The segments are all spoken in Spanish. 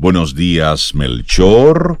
Buenos días, Melchor.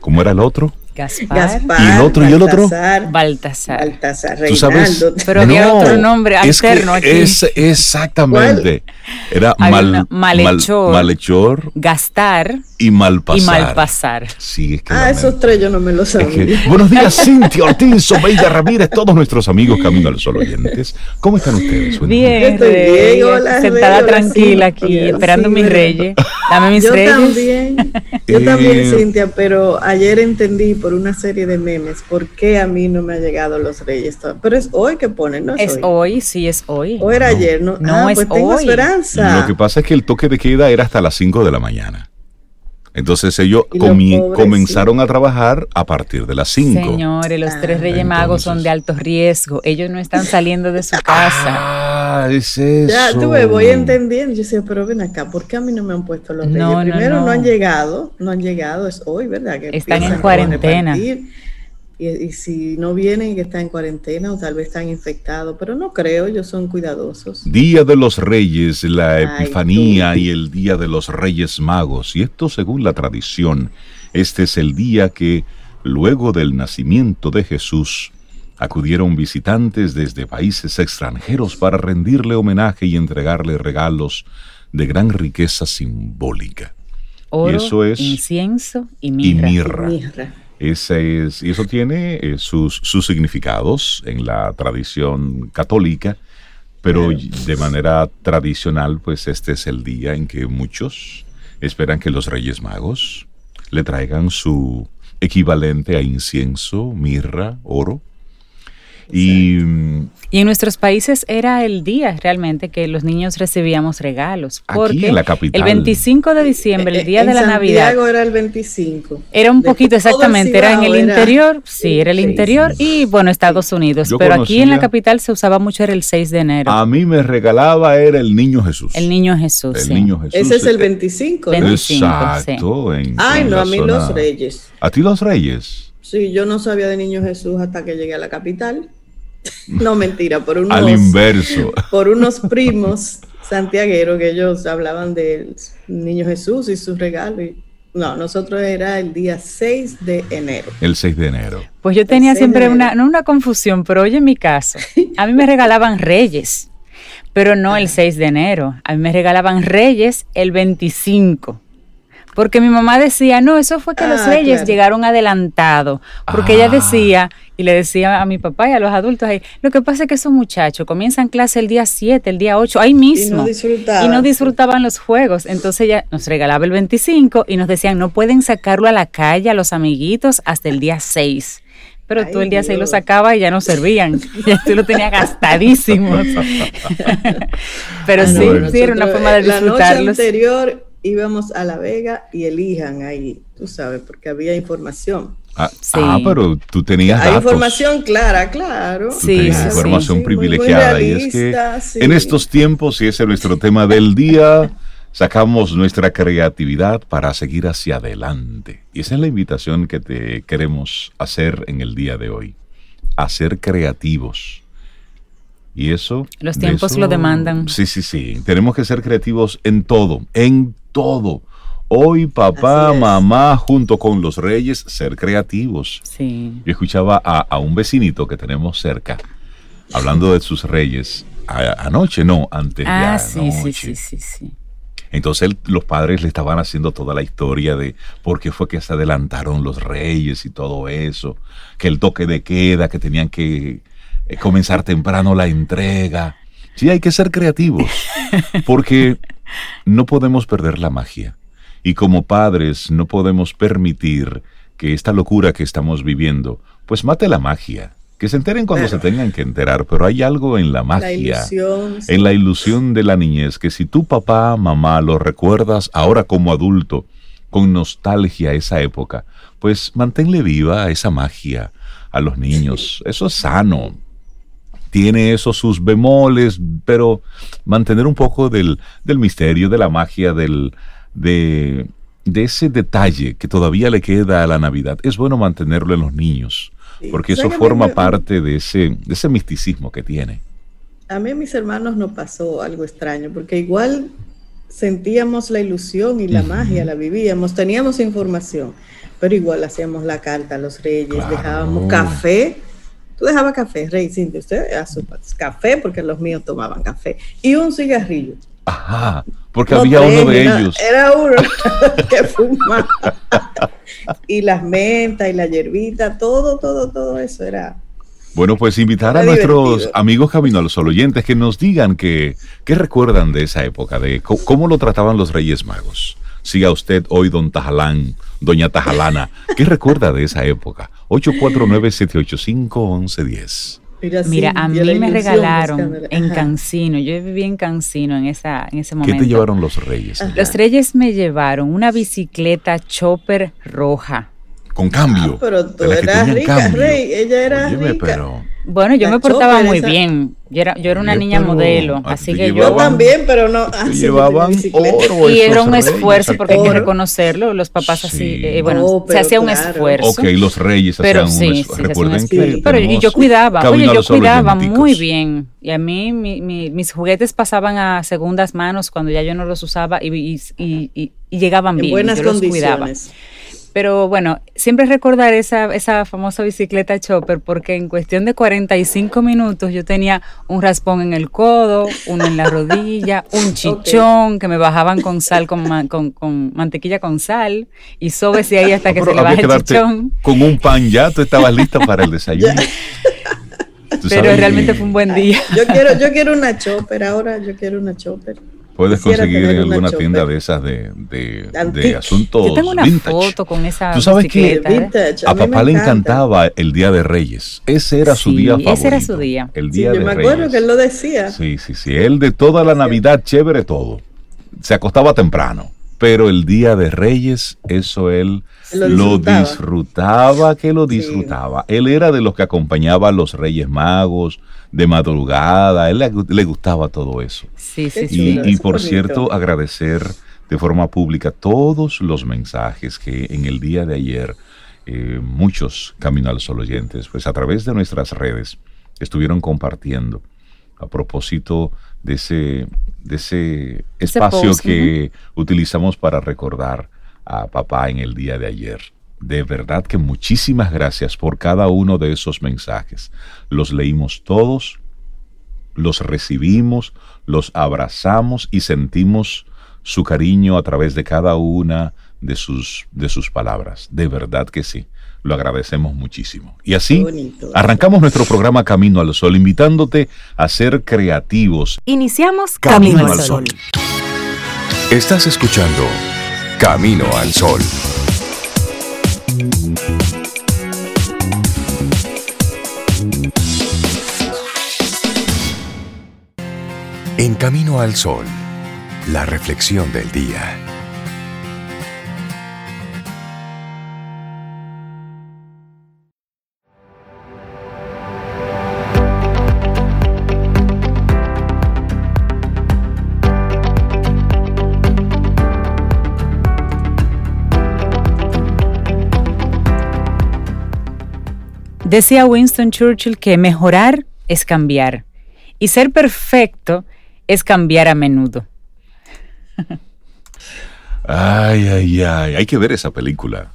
¿Cómo era el otro? Gaspar. ¿Y el otro? ¿Y el otro? Baltasar. Baltasar, ¿Tú sabes? Pero había No, otro nombre es que alterno aquí. es exactamente. Era Hay mal, una- mal- malhechor. malhechor Gastar y malpasar. y malpasar. Sí, es que Ah, esos tres yo no me los Es sabía. que- buenos días, Cintia Ortiz, Omeida Ramírez, todos nuestros amigos Camino al Sol oyentes. ¿Cómo están ustedes? Bien, estoy bien, hola, sentada hola, tranquila sí, aquí, hola, esperando sí, mis reyes. Dame mis Yo reyes. también, yo Eh, también, Cintia, pero ayer entendí por una serie de memes por qué a mí no me ha llegado los reyes. Pero es hoy que ponen, ¿no? Es hoy, sí, es hoy. O era ayer, ¿no? No, ah, es pues tengo hoy. esperanza. Lo que pasa es que el toque de queda era hasta las 5 de la mañana. Entonces ellos pobres, comenzaron a trabajar a partir de las 5. Señores, los tres Ah, reyes magos son de alto riesgo. Ellos no están saliendo de su casa. Ah, es eso. Ya, tú ves, voy entendiendo. Yo decía, pero ven acá, ¿por qué a mí no me han puesto los reyes? No, no, Primero no, no. han llegado, no han llegado, es hoy, ¿verdad? Que Están en cuarentena. Y, y si no vienen, que están en cuarentena o tal vez están infectados, pero no creo, ellos son cuidadosos. Día de los Reyes, la Ay, Epifanía tú. y el Día de los Reyes Magos. Y esto según la tradición, este es el día que, luego del nacimiento de Jesús, acudieron visitantes desde países extranjeros para rendirle homenaje y entregarle regalos de gran riqueza simbólica. Oro, eso es- incienso y Y mirra. Ese es, y eso tiene eh, sus, sus significados en la tradición católica, pero de manera tradicional, pues este es el día en que muchos esperan que los Reyes Magos le traigan su equivalente a incienso, mirra, oro. Y Y en nuestros países era el día realmente que los niños recibíamos regalos. Aquí Porque en la capital. el 25 de diciembre, el día Eh, En de la Navidad, Santiago era el 25. era un De poquito exactamente, era en el era- interior, sí, era el interior y bueno, Estados Unidos. Yo Pero aquí en la capital se usaba mucho, era el 6 de enero. a mí me regalaba era el niño Jesús. el niño Jesús. El sí. niño Jesús. Ese es el eh, 25. ¿no? 25, Exacto. en- Ay, en no, a mí zona- los reyes. ¿A ti los Reyes? Sí, yo no sabía de Niño Jesús hasta que llegué a la capital. No, mentira, por unos, Al inverso. por unos primos santiagueros que ellos hablaban del Niño Jesús y sus regalos. No, nosotros era el día 6 de enero. El 6 de enero. Pues yo tenía 6 de siempre una, no una confusión, pero oye mi caso, a mí me regalaban reyes, pero no el 6 de enero, a mí me regalaban reyes el 25. Porque mi mamá decía, no, eso fue que los Ah, reyes claro. llegaron adelantado. Porque Ah. ella decía, y le decía a mi papá y a los adultos ahí, lo que pasa es que esos muchachos comienzan clase el día 7, el día 8, ahí mismo. disfrutaban. Y no disfrutaban los juegos. Entonces ella nos regalaba el 25 y nos decían, no pueden sacarlo a la calle a los amiguitos hasta el día 6. Pero Ay, tú el día 6 lo sacabas y ya no servían. ya tú lo tenías gastadísimo. Pero Ah, no, sí, era una forma de eh, La noche disfrutarlos. anterior íbamos a La Vega y elijan ahí, tú sabes, porque había información. Ah, Sí. ah, pero tú tenías Hay datos. información clara, claro. Tú Sí, tenías sí, sí. información Sí, muy- muy privilegiada. y es que realista, sí. en estos tiempos, y ese es nuestro tema del día, sacamos nuestra creatividad para seguir hacia adelante. Y esa es la invitación que te queremos hacer en el día de hoy. A ser creativos. Y eso. Los de tiempos eso- lo demandan. Sí, sí, sí. Tenemos que ser creativos en todo, en todo. Hoy papá, mamá, junto con los reyes, ser creativos. Sí. Yo escuchaba a, a un vecinito que tenemos cerca, hablando de sus reyes, a- anoche, no, antes de Ah, sí, sí, sí, sí, sí. Entonces él- los padres le estaban haciendo toda la historia de por qué fue que se adelantaron los reyes y todo eso, que el toque de queda, que tenían que eh, comenzar temprano la entrega. Sí, hay que ser creativos, porque no podemos perder la magia. Y como padres no podemos permitir que esta locura que estamos viviendo, pues mate la magia. Que se enteren cuando Claro. se tengan que enterar, pero hay algo en la magia La ilusión. sí. en la ilusión de la niñez, que si tu papá, mamá lo recuerdas ahora como adulto, con nostalgia a esa época, pues manténle viva esa magia a los niños. Eso es sano. Tiene eso sus bemoles, pero mantener un poco del, del misterio, de la magia, del, de, de ese detalle que todavía le queda a la Navidad. Es bueno mantenerlo en los niños, porque eso ¿Sabes que a mí forma me- parte de ese, de ese misticismo que tiene. A mí a mis hermanos no pasó algo extraño, porque igual sentíamos la ilusión y la magia, la vivíamos, teníamos información, pero igual hacíamos la carta a los reyes, dejábamos café. Tú dejabas café, Rey Cintia, usted a su café, porque los míos tomaban café, y un cigarrillo. Ajá, porque había uno de ellos. Era uno que fumaba. y las mentas y la hierbita, todo, todo, todo eso era bueno, pues invitar a nuestros amigos Camino a los oyentes que nos digan que, qué recuerdan de esa época, de cómo lo trataban los Reyes Magos. Siga usted hoy, don Tajalán, doña Tajalana. ¿Qué recuerda de esa época? 849-785-1110. Mira, a mí me regalaron en Cancino, yo viví en Cancino en, esa, en ese momento. ¿Qué te llevaron los reyes? Los reyes me llevaron una bicicleta chopper roja con cambio. Ah, pero tú eras rica, Rey, ella era rica. Bueno, yo me portaba muy bien. Yo era, yo era una niña modelo, así que yo también, pero no. Así llevaban oro. Y era un esfuerzo, porque hay que reconocerlo. Los papás así, eh, bueno, oh, se hacía un esfuerzo. Ok, los reyes hacían un esfuerzo. Recuerden que. Pero y yo cuidaba, oye, yo cuidaba muy bien. Y a mí mis juguetes pasaban a segundas manos cuando ya yo no los usaba y, y, llegaban bien. buenas yo condiciones. Los cuidaba. Pero bueno, siempre recordar esa, esa famosa bicicleta chopper porque en cuestión de 45 minutos yo tenía un raspón en el codo, uno en la rodilla, un chichón que me bajaban con sal, con, con, mantequilla con sal y sobese ahí hasta que se le baje el chichón. Con un pan ya, tú estabas lista para el desayuno. Pero realmente fue un buen día. Yo quiero, yo quiero una chopper ahora, yo quiero una chopper. Puedes conseguir en alguna tienda de esas de, de, asuntos Yo tengo una foto con esa Tú sabes que ¿eh? a, papá le encantaba el Día de Reyes. Ese era su día favorito. Ese era su día. El Día sí, yo me acuerdo que él lo decía. Sí, sí, sí. Él de toda la Navidad, chévere todo. Se acostaba temprano. Pero el Día de Reyes, eso él lo disfrutaba, que lo disfrutaba. Él era de los que acompañaba a los Reyes Magos de madrugada, a él le, gustaba todo eso. Sí, sí, sí. Y, por cierto, agradecer de forma pública todos los mensajes que en el día de ayer eh, muchos Camino al Sol oyentes, pues a través de nuestras redes, estuvieron compartiendo a propósito de ese, de ese espacio que utilizamos para recordar a papá en el día de ayer. De verdad que muchísimas gracias por cada uno de esos mensajes. Los leímos todos, los recibimos, los abrazamos y sentimos su cariño a través de cada una de sus, de sus palabras. De verdad que sí. Lo agradecemos muchísimo. Y así arrancamos nuestro programa Camino al Sol, invitándote a ser creativos. Iniciamos Camino, al Sol. Estás escuchando Camino al Sol. En Camino al Sol, la reflexión del día. Decía Winston Churchill que mejorar es cambiar y ser perfecto es cambiar a menudo. Ay, ay, ay, hay que ver esa película.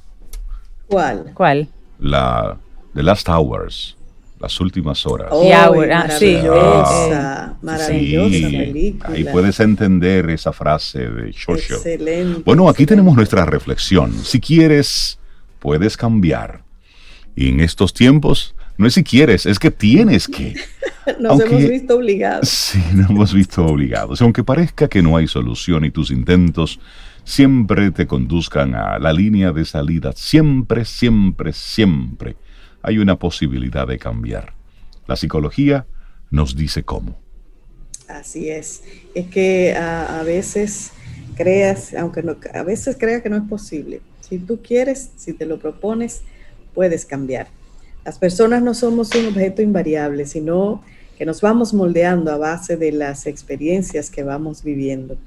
¿Cuál? ¿Cuál? La The Last Hours, las últimas horas. Oh, maravillosa, maravillosa película. Ahí puedes entender esa frase de Churchill. Excelente. Bueno, aquí tenemos nuestra reflexión. Si quieres, puedes cambiar. Y en estos tiempos, no es si quieres, es que tienes que. nos hemos visto obligados. Sí, nos hemos visto obligados. Aunque parezca que no hay solución y tus intentos siempre te conduzcan a la línea de salida, siempre, siempre, siempre hay una posibilidad de cambiar. La psicología nos dice cómo. Así es. Es que a, veces creas, aunque no, a veces creas que no es posible. Si tú quieres, si te lo propones, puedes cambiar. Las personas no somos un objeto invariable, sino que nos vamos moldeando a base de las experiencias que vamos viviendo.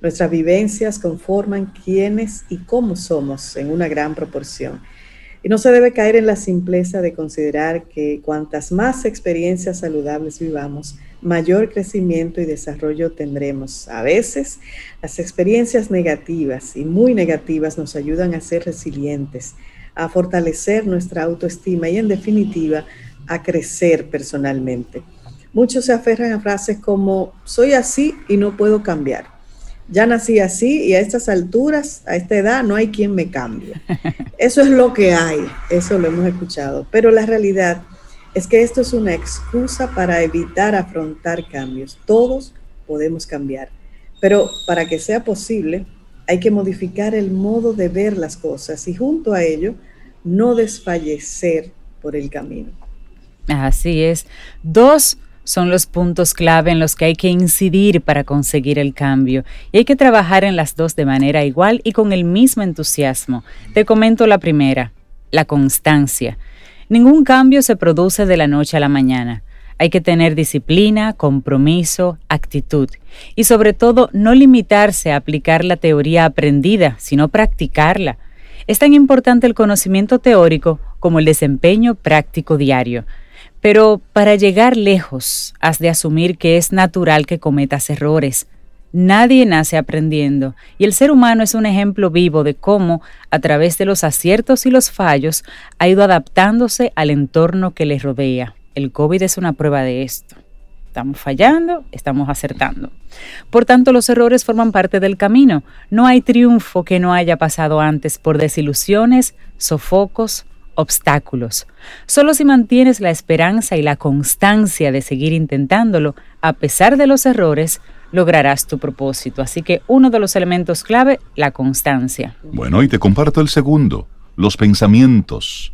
Nuestras vivencias conforman quiénes y cómo somos en una gran proporción. Y no se debe caer en la simpleza de considerar que cuantas más experiencias saludables vivamos, mayor crecimiento y desarrollo tendremos. A veces las experiencias negativas y muy negativas nos ayudan a ser resilientes, a fortalecer nuestra autoestima y en definitiva a crecer personalmente. Muchos se aferran a frases como soy así y no puedo cambiar. Ya nací así y a estas alturas, a esta edad, no hay quien me cambie. Eso es lo que hay, eso lo hemos escuchado. Pero la realidad es que esto es una excusa para evitar afrontar cambios. Todos podemos cambiar, pero para que sea posible hay que modificar el modo de ver las cosas y junto a ello no desfallecer por el camino. Así es. Dos son los puntos clave en los que hay que incidir para conseguir el cambio. Y hay que trabajar en las dos de manera igual y con el mismo entusiasmo. Te comento la primera, la constancia. Ningún cambio se produce de la noche a la mañana. Hay que tener disciplina, compromiso, actitud y sobre todo no limitarse a aplicar la teoría aprendida, sino practicarla. Es tan importante el conocimiento teórico como el desempeño práctico diario. Pero para llegar lejos, has de asumir que es natural que cometas errores. Nadie nace aprendiendo y el ser humano es un ejemplo vivo de cómo, a través de los aciertos y los fallos, ha ido adaptándose al entorno que le rodea. El COVID es una prueba de esto. Estamos fallando, estamos acertando. Por tanto, los errores forman parte del camino. No hay triunfo que no haya pasado antes por desilusiones, sofocos, obstáculos. Solo si mantienes la esperanza y la constancia de seguir intentándolo, a pesar de los errores, lograrás tu propósito. Así que uno de los elementos clave, la constancia. Bueno, y te comparto el segundo, los pensamientos.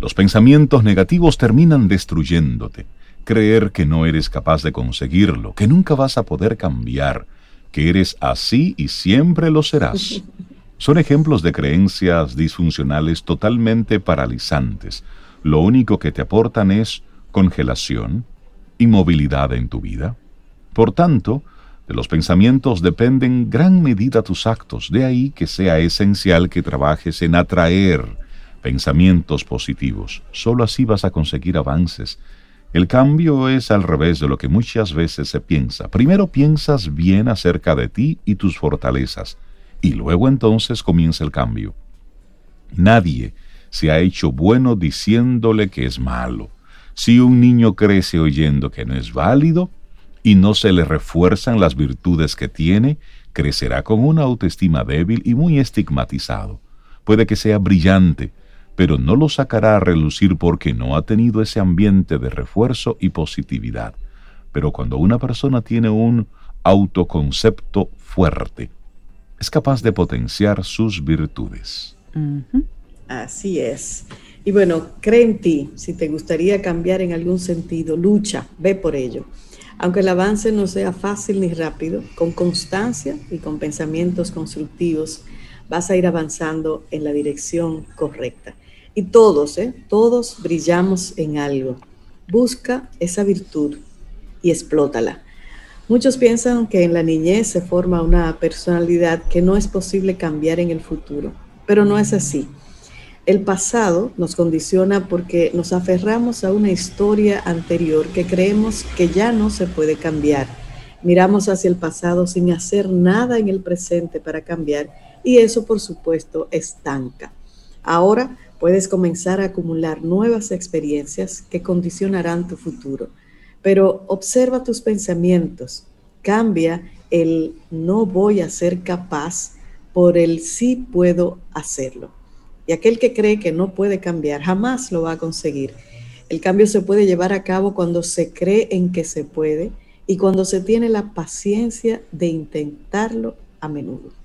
Los pensamientos negativos terminan destruyéndote. Creer que no eres capaz de conseguirlo, que nunca vas a poder cambiar, que eres así y siempre lo serás. Son ejemplos de creencias disfuncionales totalmente paralizantes. Lo único que te aportan es congelación, inmovilidad en tu vida. Por tanto, de los pensamientos dependen gran medida tus actos, de ahí que sea esencial que trabajes en atraer pensamientos positivos. Solo así vas a conseguir avances. El cambio es al revés de lo que muchas veces se piensa. Primero piensas bien acerca de ti y tus fortalezas y luego entonces comienza el cambio. Nadie se ha hecho bueno diciéndole que es malo. Si un niño crece oyendo que no es válido y no se le refuerzan las virtudes que tiene, crecerá con una autoestima débil y muy estigmatizado. Puede que sea brillante, pero no lo sacará a relucir porque no ha tenido ese ambiente de refuerzo y positividad. Pero cuando una persona tiene un autoconcepto fuerte, es capaz de potenciar sus virtudes. Así es. Y bueno, cree en ti. Si te gustaría cambiar en algún sentido, lucha, ve por ello. Aunque el avance no sea fácil ni rápido, con constancia y con pensamientos constructivos, vas a ir avanzando en la dirección correcta. Y todos, ¿eh? todos brillamos en algo. Busca esa virtud y explótala. Muchos piensan que en la niñez se forma una personalidad que no es posible cambiar en el futuro, pero no es así. El pasado nos condiciona porque nos aferramos a una historia anterior que creemos que ya no se puede cambiar. Miramos hacia el pasado sin hacer nada en el presente para cambiar y eso por supuesto estanca. Ahora puedes comenzar a acumular nuevas experiencias que condicionarán tu futuro pero observa tus pensamientos, cambia el no voy a ser capaz por el sí puedo hacerlo. Y aquel que cree que no puede cambiar jamás lo va a conseguir. El cambio se puede llevar a cabo cuando se cree en que se puede y cuando se tiene la paciencia de intentarlo a menudo.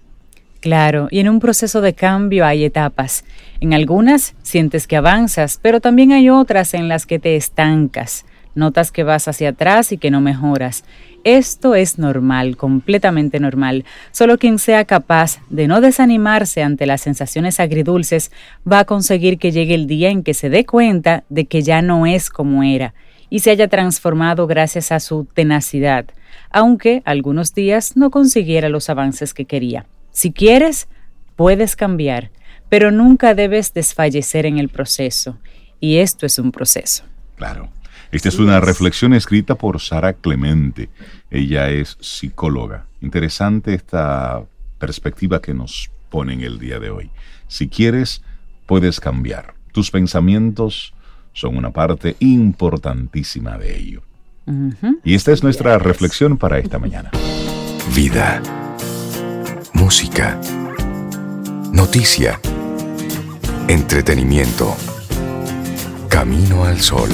Claro, y en un proceso de cambio hay etapas. En algunas sientes que avanzas, pero también hay otras en las que te estancas notas que vas hacia atrás y que no mejoras. Esto es normal, completamente normal. Solo quien sea capaz de no desanimarse ante las sensaciones agridulces va a conseguir que llegue el día en que se dé cuenta de que ya no es como era y se haya transformado gracias a su tenacidad, aunque algunos días no consiguiera los avances que quería. Si quieres, puedes cambiar, pero nunca debes desfallecer en el proceso. Y esto es un proceso. Claro. Esta es una reflexión escrita por Sara Clemente. Ella es psicóloga. Interesante esta perspectiva que nos pone en el día de hoy. Si quieres, puedes cambiar. Tus pensamientos son una parte importantísima de ello. Y esta es nuestra reflexión para esta mañana. Vida. Música. Noticia. Entretenimiento. Camino al sol.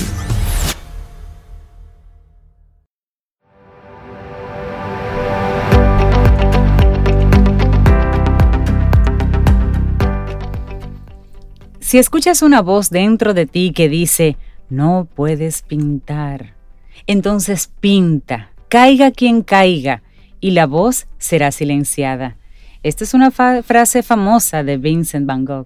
Si escuchas una voz dentro de ti que dice, no puedes pintar, entonces pinta, caiga quien caiga, y la voz será silenciada. Esta es una frase famosa de Vincent Van Gogh.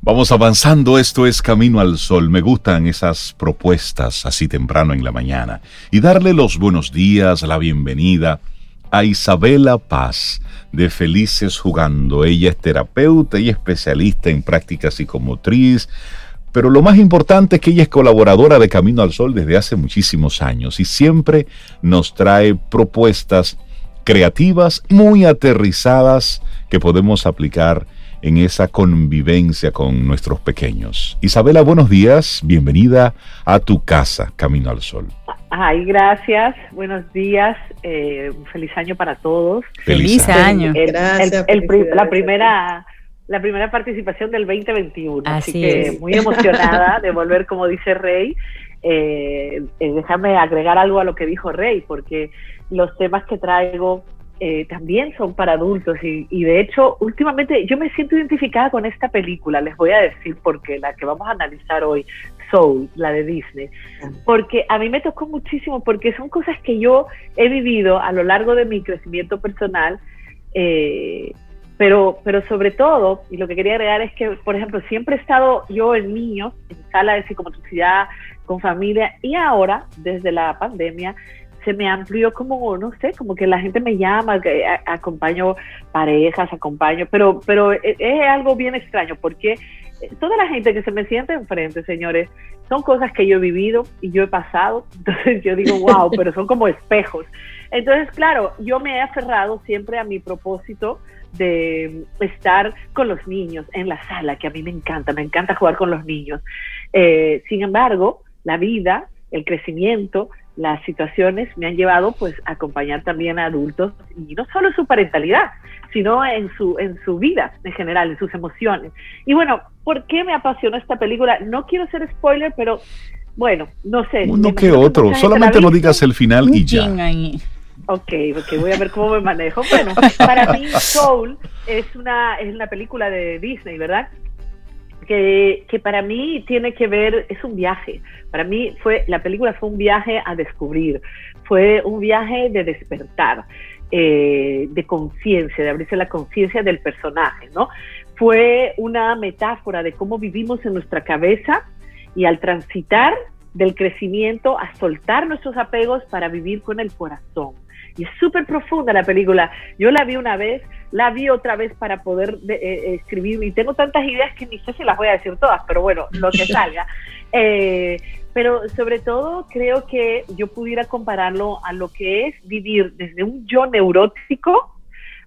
Vamos avanzando, esto es Camino al Sol. Me gustan esas propuestas así temprano en la mañana. Y darle los buenos días, la bienvenida a Isabela Paz de Felices Jugando. Ella es terapeuta y especialista en práctica psicomotriz, pero lo más importante es que ella es colaboradora de Camino al Sol desde hace muchísimos años y siempre nos trae propuestas creativas, muy aterrizadas, que podemos aplicar en esa convivencia con nuestros pequeños. Isabela, buenos días, bienvenida a tu casa, Camino al Sol. Ay, gracias. Buenos días. Eh, un feliz año para todos. Feliz, año. gracias. la primera la primera participación del 2021. Así, que muy emocionada de volver, como dice Rey. Eh, eh, déjame agregar algo a lo que dijo Rey, porque los temas que traigo eh, también son para adultos y, y, de hecho últimamente yo me siento identificada con esta película, les voy a decir porque la que vamos a analizar hoy, Soul, la de Disney, porque a mí me tocó muchísimo porque son cosas que yo he vivido a lo largo de mi crecimiento personal, eh, pero, pero sobre todo, y lo que quería agregar es que, por ejemplo, siempre he estado yo en niños, en sala de psicomotricidad, con familia, y ahora, desde la pandemia, se me amplió como, no sé, como que la gente me llama, que acompaño parejas, acompaño, pero, pero e, es algo bien extraño porque toda la gente que se me siente enfrente, señores, son cosas que yo he vivido y yo he pasado. Entonces yo digo, wow, pero son como espejos. Entonces, claro, yo me he aferrado siempre a mi propósito de estar con los niños en la sala, que a mí me encanta, me encanta jugar con los niños. Eh, sin embargo, la vida, el crecimiento, las situaciones me han llevado pues a acompañar también a adultos y no solo en su parentalidad, sino en su, en su vida en general, en sus emociones. Y bueno, ¿por qué me apasionó esta película? No quiero ser spoiler, pero bueno, no sé. Uno que otro, solamente no digas el final y ya. Ok, ok, voy a ver cómo me manejo. Bueno, para mí Soul es una, es una película de Disney, ¿verdad? Que, para mí tiene que ver, es un viaje. Para mí fue, la película fue un viaje a descubrir, fue un viaje de despertar, eh, de conciencia, de abrirse la conciencia del personaje, ¿no? Fue una metáfora de cómo vivimos en nuestra cabeza y al transitar del crecimiento a soltar nuestros apegos para vivir con el corazón. Y es súper profunda la película. Yo la vi una vez, la vi otra vez para poder eh, eh, escribir y tengo tantas ideas que ni sé si las voy a decir todas, pero bueno, lo que salga. Eh, pero sobre todo creo que yo pudiera compararlo a lo que es vivir desde un yo neurótico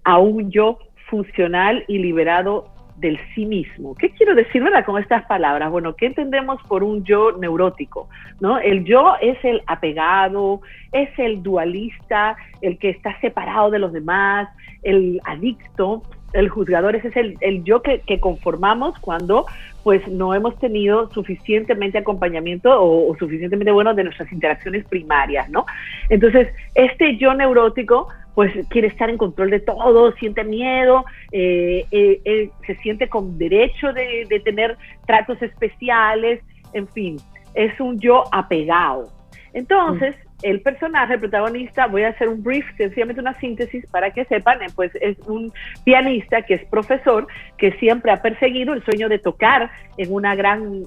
a un yo funcional y liberado del sí mismo. ¿Qué quiero decir con estas palabras? Bueno, ¿qué entendemos por un yo neurótico? ¿no? El yo es el apegado, es el dualista, el que está separado de los demás, el adicto, el juzgador, ese es el, yo que, conformamos cuando pues no hemos tenido suficientemente acompañamiento o, o, suficientemente bueno de nuestras interacciones primarias, ¿no? Entonces, este yo neurótico pues quiere estar en control de todo, siente miedo, eh, eh, eh, se siente con derecho de, tener tratos especiales, en fin, es un yo apegado. Entonces, mm. el personaje, el protagonista, voy a hacer un brief, sencillamente una síntesis para que sepan, pues es un pianista que es profesor, que siempre ha perseguido el sueño de tocar en una gran,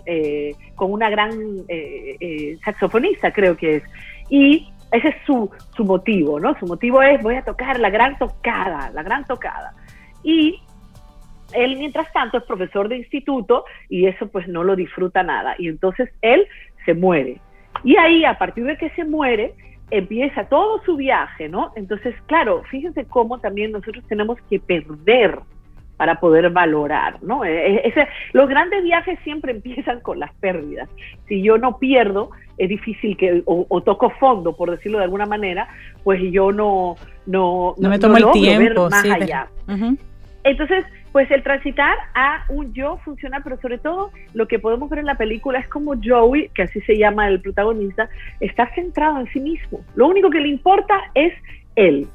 con una gran saxofonista, creo que es. Y ese es su, su motivo, ¿no? Su motivo es voy a tocar la gran tocada, la gran tocada. Y él, mientras tanto, es profesor de instituto y eso pues no lo disfruta nada. Y entonces él se muere. Y ahí, a partir de que se muere, empieza todo su viaje, ¿no? Entonces, claro, fíjense cómo también nosotros tenemos que perder para poder valorar, ¿no? E, e, ese, los grandes viajes siempre empiezan con las pérdidas. Si yo no pierdo, es difícil que, o, toco fondo, por decirlo de alguna manera, pues yo no, no, no, me tomo el tiempo, más allá. Entonces, pues el transitar a un yo funciona, pero sobre todo lo que podemos ver en la película es como Joey, que así se llama el protagonista, está centrado en sí mismo. Lo único que le importa es él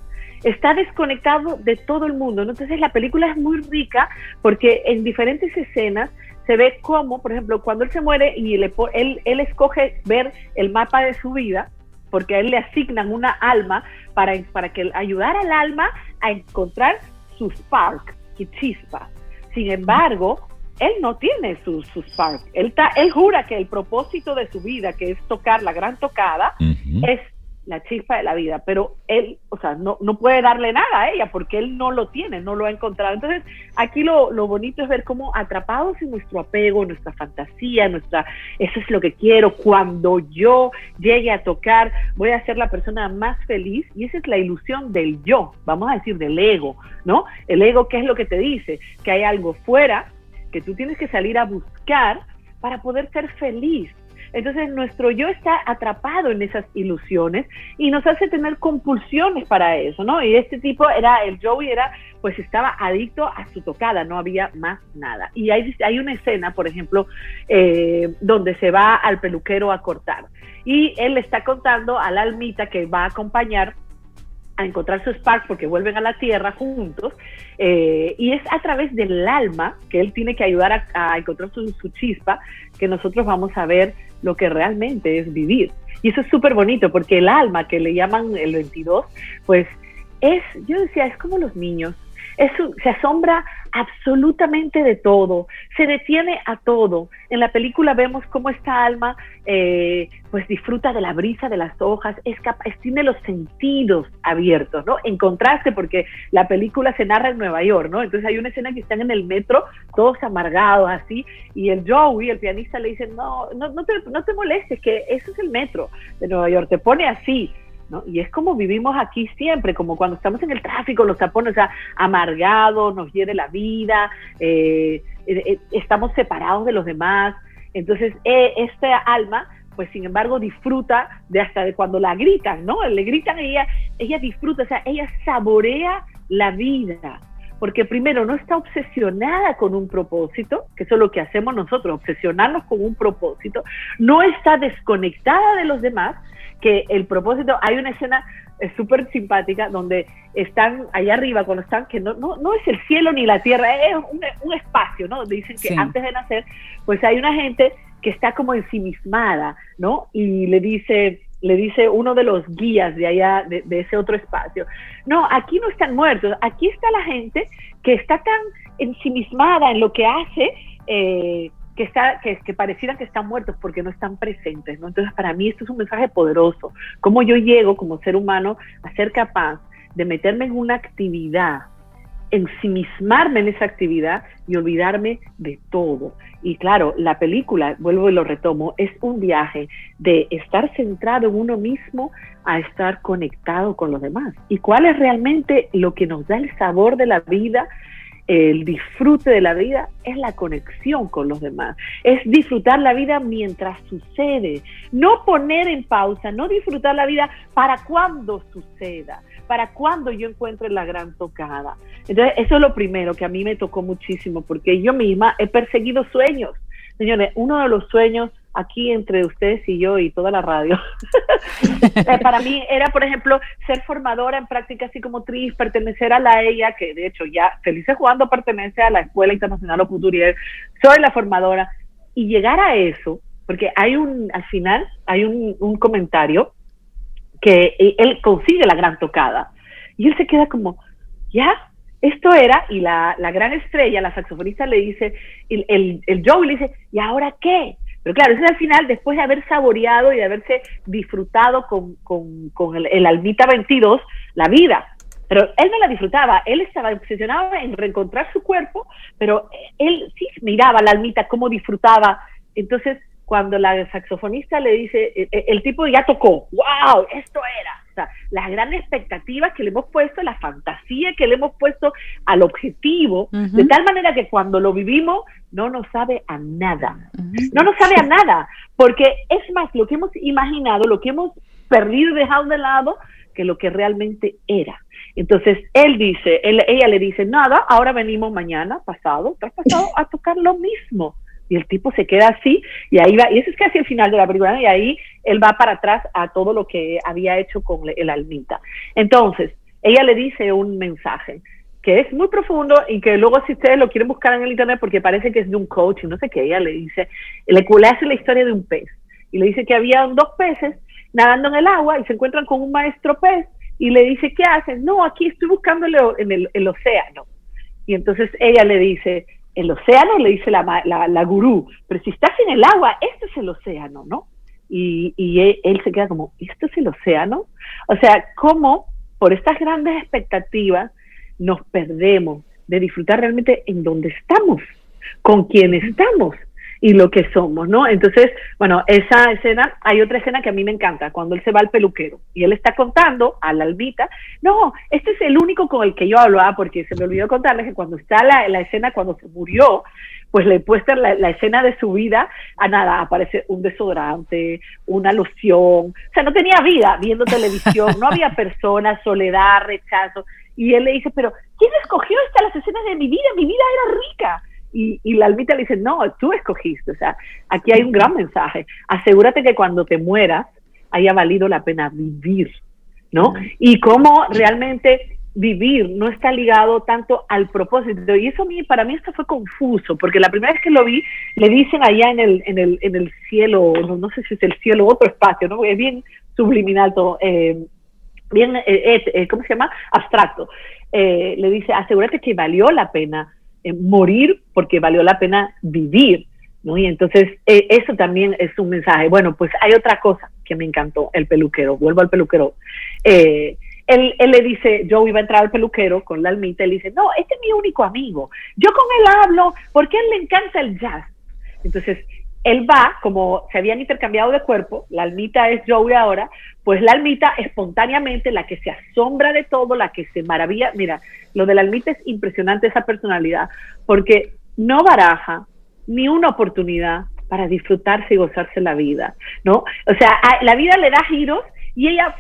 está desconectado de todo el mundo. Entonces la película es muy rica porque en diferentes escenas se ve cómo, por ejemplo, cuando él se muere y él, él escoge ver el mapa de su vida, porque a él le asignan una alma para, para que ayudar al alma a encontrar su spark, su chispa. Sin embargo, él no tiene su, su spark. Él, él jura que el propósito de su vida, que es tocar la gran tocada, es la chispa de la vida, pero él, o sea, no, no puede darle nada a ella porque él no lo tiene, no lo ha encontrado. Entonces, aquí lo, lo bonito es ver cómo atrapados en nuestro apego, nuestra fantasía, nuestra, eso es lo que quiero, cuando yo llegue a tocar, voy a ser la persona más feliz y esa es la ilusión del yo, vamos a decir del ego, ¿no? El ego, ¿qué es lo que te dice? Que hay algo fuera que tú tienes que salir a buscar para poder ser feliz. Entonces nuestro yo está atrapado en esas ilusiones y nos hace tener compulsiones para eso, ¿no? Y este tipo era, el Joey era, pues estaba adicto a su tocada, no había más nada. Y hay, hay una escena, por ejemplo, eh, donde se va al peluquero a cortar y él le está contando a la almita que va a acompañar a encontrar su spark porque vuelven a la tierra juntos eh, y es a través del alma que él tiene que ayudar a, encontrar su, su, chispa que nosotros vamos a ver lo que realmente es vivir. Y eso es súper bonito porque el alma que le llaman el 22, pues es, yo decía, es como los niños, se asombra absolutamente de todo, se detiene a todo. En la película vemos cómo esta alma eh, pues disfruta de la brisa de las hojas, es capaz, tiene los sentidos abiertos, ¿no? En contraste, porque la película se narra en Nueva York, ¿no? Entonces hay una escena que están en el metro, todos amargados así, y el Joey, el pianista, le dice, no, no, no, te, no te molestes, que eso es el metro de Nueva York, te pone así. Y es como vivimos aquí siempre, como cuando estamos en el tráfico, los tapones, o sea, amargados, nos hiere la vida, eh, eh, eh, estamos separados de los demás. Entonces, esta alma, pues sin embargo, disfruta de hasta de cuando la gritan, ¿no? Le gritan ella, ella disfruta, o sea, ella saborea la vida porque primero no está obsesionada con un propósito, que eso es lo que hacemos nosotros, obsesionarnos con un propósito, no está desconectada de los demás, que el propósito, hay una escena eh, súper simpática donde están allá arriba, cuando están, que no, no, no es el cielo ni la tierra, es un, espacio, ¿no? Dicen que antes de nacer, pues hay una gente que está como ensimismada, ¿no? Y le dice, le dice uno de los guías de allá, de, ese otro espacio, no, aquí no están muertos, aquí está la gente que está tan ensimismada en lo que hace, eh, que, está, que, que parecieran que están muertos porque no están presentes, ¿no? Entonces, para mí esto es un mensaje poderoso, cómo yo llego como ser humano a ser capaz de meterme en una actividad ensimismarme en esa actividad y olvidarme de todo. Y claro, la película, vuelvo y lo retomo, es un viaje de estar centrado en uno mismo a estar conectado con los demás. ¿Y cuál es realmente lo que nos da el sabor de la vida? El disfrute de la vida es la conexión con los demás, es disfrutar la vida mientras sucede, no poner en pausa, no disfrutar la vida para cuando suceda, para cuando yo encuentre la gran tocada. Entonces, eso es lo primero que a mí me tocó muchísimo, porque yo misma he perseguido sueños. Señores, uno de los sueños aquí entre ustedes y yo y toda la radio, eh, para mí era, por ejemplo, ser formadora en práctica psicomotriz, pertenecer a la EIA, que de hecho ya Felices Jugando pertenece a la Escuela Internacional Ocuturier, soy la formadora, y llegar a eso, porque hay un, al final, hay un comentario que él consigue la gran tocada. Y él se queda como, ya, esto era, y la, la gran estrella, la saxofonista le dice, el, el, el Joe le dice, ¿y ahora qué? Pero claro, eso es al final, después de haber saboreado y de haberse disfrutado con, con, con el, el, Almita 22, la vida. Pero él no la disfrutaba, él estaba obsesionado en reencontrar su cuerpo, pero él sí miraba a la almita, cómo disfrutaba. Entonces, cuando la saxofonista le dice, el, el tipo ya tocó, wow, esto era, o sea, las grandes expectativas que le hemos puesto, la fantasía que le hemos puesto al objetivo, de tal manera que cuando lo vivimos no nos sabe a nada. No nos sabe a nada, porque es más lo que hemos imaginado, lo que hemos perdido, dejado de lado, que lo que realmente era. Entonces, él dice, ella le dice, nada, ahora venimos mañana, pasado, tras pasado, a tocar lo mismo y el tipo se queda así y ahí va, y eso es casi el final de la película, y ahí él va para atrás a todo lo que había hecho con el almita. Entonces, ella le dice un mensaje que es muy profundo y que luego si ustedes lo quieren buscar en el internet porque parece que es de un coach y no sé qué, ella le dice, le, le hace la historia de un pez y le dice que había dos peces nadando en el agua y se encuentran con un maestro pez y le dice, ¿qué hacen? No, aquí estoy buscándolo en el, el océano. Y entonces ella le dice, el océano, le dice la, la, gurú, pero si estás en el agua, esto es el océano, ¿no? Y, e, él, se queda como, ¿esto es el océano? O sea, ¿cómo por estas grandes expectativas nos perdemos de disfrutar realmente en donde estamos, con quien estamos? Y lo que somos, ¿no? Entonces, bueno, esa escena, hay otra escena que a mí me encanta, cuando él se va al peluquero y él está contando a la albita, no, este es el único con el que yo hablaba, porque se me olvidó contarles que cuando está la, la escena, cuando se murió, pues le he puesto la, la, escena de su vida, a nada, aparece un desodorante, una loción, o sea, no tenía vida viendo televisión, no había personas, soledad, rechazo, y él le dice, pero ¿quién escogió estas las escenas de mi vida? Mi vida era rica y, y, la almita le dice, no, tú escogiste. O sea, aquí hay un gran mensaje. Asegúrate que cuando te mueras haya valido la pena vivir, ¿no? Y cómo realmente vivir no está ligado tanto al propósito. Y eso a mí, para mí esto fue confuso, porque la primera vez que lo vi, le dicen allá en el, en el, en el cielo, no, sé si es el cielo o otro espacio, ¿no? Es bien subliminal todo, eh, bien, eh, eh, ¿cómo se llama? Abstracto. le dice, asegúrate que valió la pena eh, morir porque valió la pena vivir, ¿no? Y entonces eh, eso también es un mensaje. Bueno, pues hay otra cosa que me encantó, el peluquero, vuelvo al peluquero. Eh, él, él, le dice, yo iba a entrar al peluquero con la almita, él dice, no, este es mi único amigo, yo con él hablo porque a él le encanta el jazz. Entonces, él va, como se habían intercambiado de cuerpo, la almita es Joey ahora, pues la almita espontáneamente, la que se asombra de todo, la que se maravilla, mira, lo de la almita es impresionante esa personalidad, porque no baraja ni una oportunidad para disfrutarse y gozarse la vida, ¿no? O sea, la vida le da giros y ella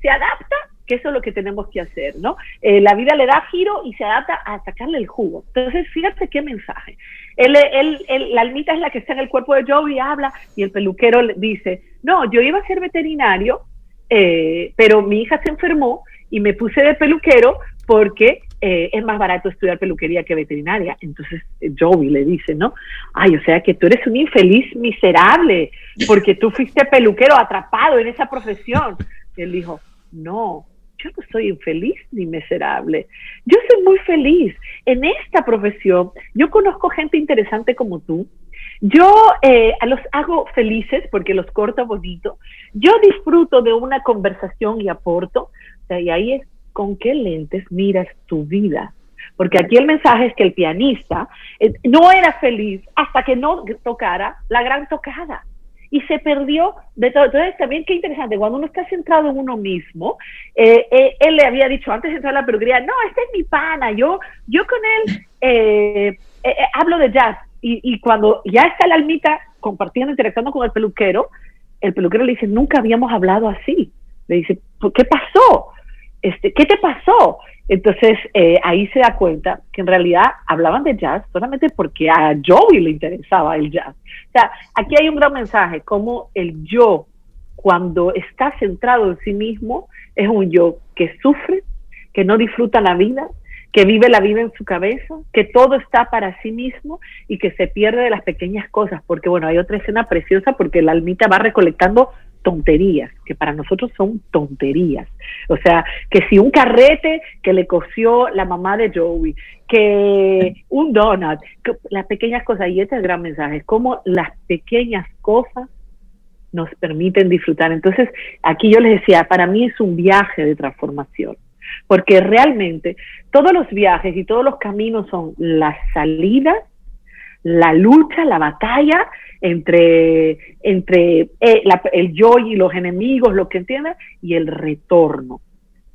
se adapta que eso es lo que tenemos que hacer, ¿no? Eh, la vida le da giro y se adapta a sacarle el jugo. Entonces, fíjate qué mensaje. Él, él, la almita es la que está en el cuerpo de Joe y habla, y el peluquero le dice, no, yo iba a ser veterinario, eh, pero mi hija se enfermó y me puse de peluquero porque eh, es más barato estudiar peluquería que veterinaria. Entonces Joey le dice, ¿no? Ay, o sea que tú eres un infeliz miserable porque tú fuiste peluquero atrapado en esa profesión. Y él dijo, no, yo no soy infeliz ni miserable. Yo soy muy feliz. En esta profesión, yo conozco gente interesante como tú. Yo eh, los hago felices porque los corto bonito. Yo disfruto de una conversación y aporto. y ahí es con qué lentes miras tu vida. Porque aquí el mensaje es que el pianista eh, no era feliz hasta que no tocara la gran tocada y se perdió de todo. Entonces, también qué interesante, cuando uno está centrado en uno mismo, eh, eh, él le había dicho antes de entrar a la peluquería, no, este es mi pana, yo, yo con él eh, hablo de jazz. Y, y, cuando ya está la almita compartiendo, interactuando con el peluquero, el peluquero le dice, nunca habíamos hablado así. Le dice, ¿qué pasó? Este, ¿Qué te pasó? Entonces eh, ahí se da cuenta que en realidad hablaban de jazz solamente porque a Joey le interesaba el jazz. O sea, aquí hay un gran mensaje, como el yo, cuando está centrado en sí mismo, es un yo que sufre, que no disfruta la vida, que vive la vida en su cabeza, que todo está para sí mismo y que se pierde de las pequeñas cosas, porque bueno, hay otra escena preciosa porque la almita va recolectando tonterías, que para nosotros son tonterías. O sea, que si un carrete que le cosió la mamá de Joey, que un donut, las pequeñas cosas, y este es el gran mensaje, como las pequeñas cosas nos permiten disfrutar. Entonces, aquí yo les decía, para mí es un viaje de transformación, porque realmente todos los viajes y todos los caminos son las salidas la lucha, la batalla entre, entre eh, el yo y los enemigos, lo que entiendes, y el retorno.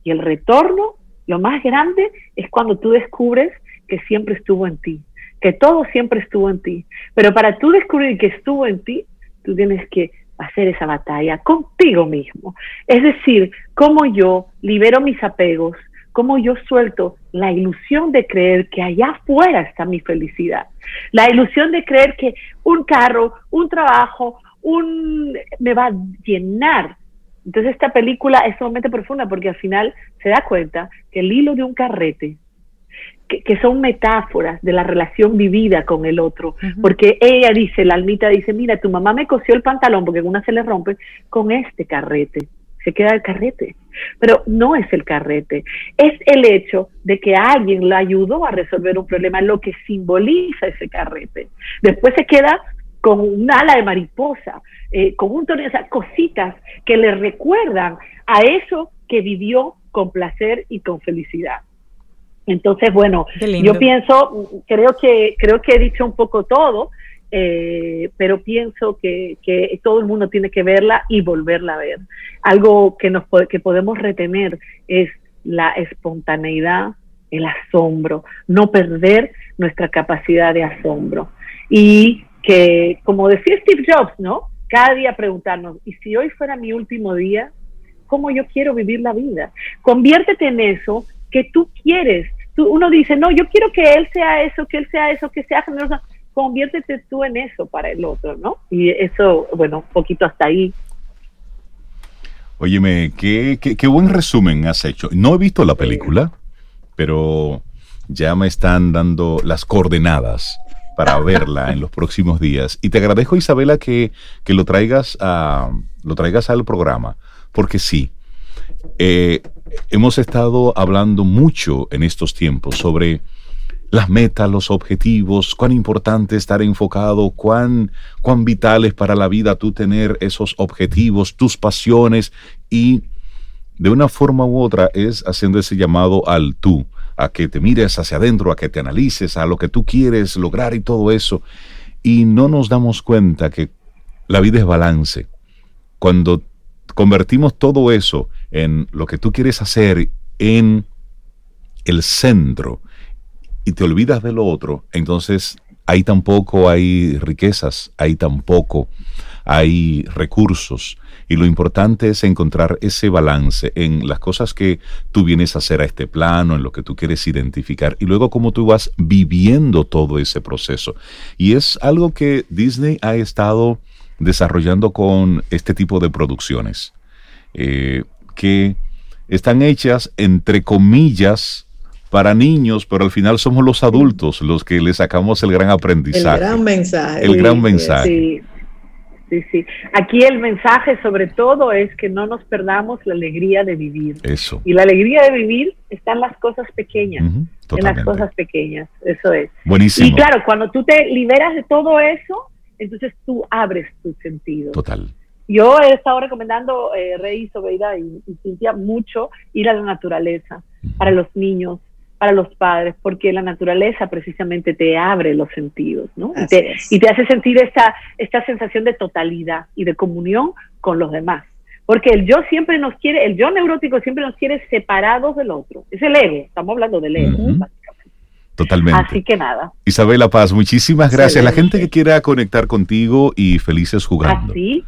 Y el retorno, lo más grande, es cuando tú descubres que siempre estuvo en ti, que todo siempre estuvo en ti. Pero para tú descubrir que estuvo en ti, tú tienes que hacer esa batalla contigo mismo. Es decir, cómo yo libero mis apegos, cómo yo suelto la ilusión de creer que allá afuera está mi felicidad, la ilusión de creer que un carro, un trabajo, un me va a llenar. Entonces esta película es sumamente profunda porque al final se da cuenta que el hilo de un carrete que, son metáforas de la relación vivida con el otro, porque ella dice, la almita dice, mira, tu mamá me cosió el pantalón porque una se le rompe con este carrete, se queda el carrete, pero no es el carrete, es el hecho de que alguien la ayudó a resolver un problema, lo que simboliza ese carrete. Después se queda con un ala de mariposa, eh, con un tono, o cositas que le recuerdan a eso que vivió con placer y con felicidad. Entonces, bueno, yo pienso, creo que, creo que he dicho un poco todo, eh, pero pienso que, que, todo el mundo tiene que verla y volverla a ver. Algo que, nos, que podemos retener es la espontaneidad, el asombro, no perder nuestra capacidad de asombro. Y que, como decía Steve Jobs, ¿no? Cada día preguntarnos, ¿y si hoy fuera mi último día? ¿Cómo yo quiero vivir la vida? Conviértete en eso que tú quieres uno dice, no, yo quiero que él sea eso, que él sea eso, que sea generoso. Conviértete tú en eso para el otro, ¿no? Y eso, bueno, un poquito hasta ahí. Óyeme, qué, qué, buen resumen has hecho. No he visto la película, pero ya me están dando las coordenadas para verla en los próximos días. Y te agradezco, Isabela, que, que lo, traigas a, lo traigas al programa, porque sí, eh, hemos estado hablando mucho en estos tiempos sobre las metas, los objetivos, cuán importante estar enfocado, cuán, cuán vital es para la vida tú tener esos objetivos, tus pasiones y de una forma u otra es haciendo ese llamado al tú, a que te mires hacia adentro, a que te analices, a lo que tú quieres lograr y todo eso. Y no nos damos cuenta que la vida es balance. Cuando convertimos todo eso en lo que tú quieres hacer en el centro y te olvidas de lo otro, entonces ahí tampoco hay riquezas, ahí tampoco hay recursos. Y lo importante es encontrar ese balance en las cosas que tú vienes a hacer a este plano, en lo que tú quieres identificar, y luego cómo tú vas viviendo todo ese proceso. Y es algo que Disney ha estado desarrollando con este tipo de producciones. Eh, que están hechas entre comillas para niños, pero al final somos los adultos los que le sacamos el gran aprendizaje. El gran mensaje. El gran mensaje. Sí, sí, sí. Aquí el mensaje sobre todo es que no nos perdamos la alegría de vivir. Eso. Y la alegría de vivir está en las cosas pequeñas. en las cosas pequeñas, eso es. Buenísimo. Y claro, cuando tú te liberas de todo eso, entonces tú abres tu sentido. Total. Yo he estado recomendando, eh, Rey, Sobeida y, y Cintia, mucho ir a la naturaleza para los niños, para los padres, porque la naturaleza precisamente te abre los sentidos, ¿no? Y te, y te, hace sentir esta, esta sensación de totalidad y de comunión con los demás. Porque el yo siempre nos quiere, el yo neurótico siempre nos quiere separados del otro. Es el ego, estamos hablando del ego, básicamente. Totalmente. Así que nada. Isabela Paz, muchísimas gracias. La gente que quiera conectar contigo y felices jugando. Así.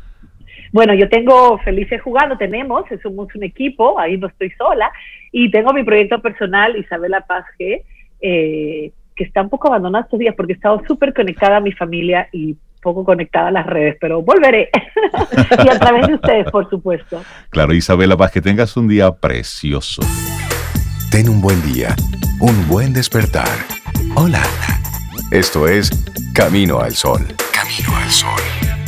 Bueno, yo tengo Felices Jugando, tenemos, somos un equipo, ahí no estoy sola, y tengo mi proyecto personal, Isabela Paz G, eh, que está un poco abandonado estos días porque he estado súper conectada a mi familia y poco conectada a las redes, pero volveré. y a través de ustedes, por supuesto. Claro, Isabela Paz, que tengas un día precioso. Ten un buen día, un buen despertar. Hola. Esto es Camino al Sol. Camino al Sol.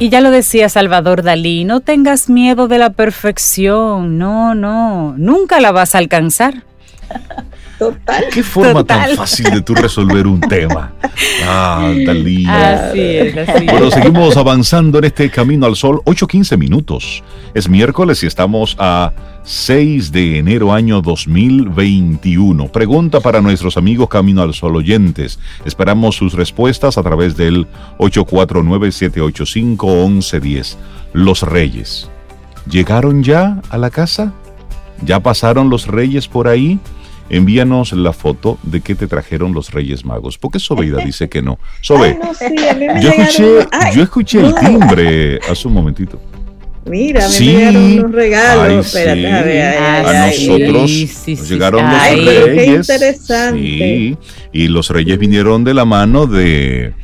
Y ya lo decía Salvador Dalí, no tengas miedo de la perfección, no, no, nunca la vas a alcanzar. Total. Qué forma tan fácil de tú resolver un tema. Ah, Dalí. Así es, así Bueno, es. seguimos avanzando en este camino al sol. 8.15 minutos. Es miércoles y estamos a 6 de enero año 2021. Pregunta para nuestros amigos Camino al Sol oyentes. Esperamos sus respuestas a través del 849-785-1110. Los Reyes. ¿Llegaron ya a la casa? ¿Ya pasaron los Reyes por ahí? Envíanos la foto de que te trajeron los Reyes Magos. Porque Sobeida dice que no. Sobe, Ay, no, sí, a mí me yo escuché, Ay, yo escuché el timbre hace un momentito. Mira, me Sí. llegaron unos regalos. Ay, Espérate, sí. a ver, ay, A ay, nosotros sí, sí, nos sí. llegaron Ay, los pero qué reyes. interesante. Sí, y los reyes vinieron de la mano de,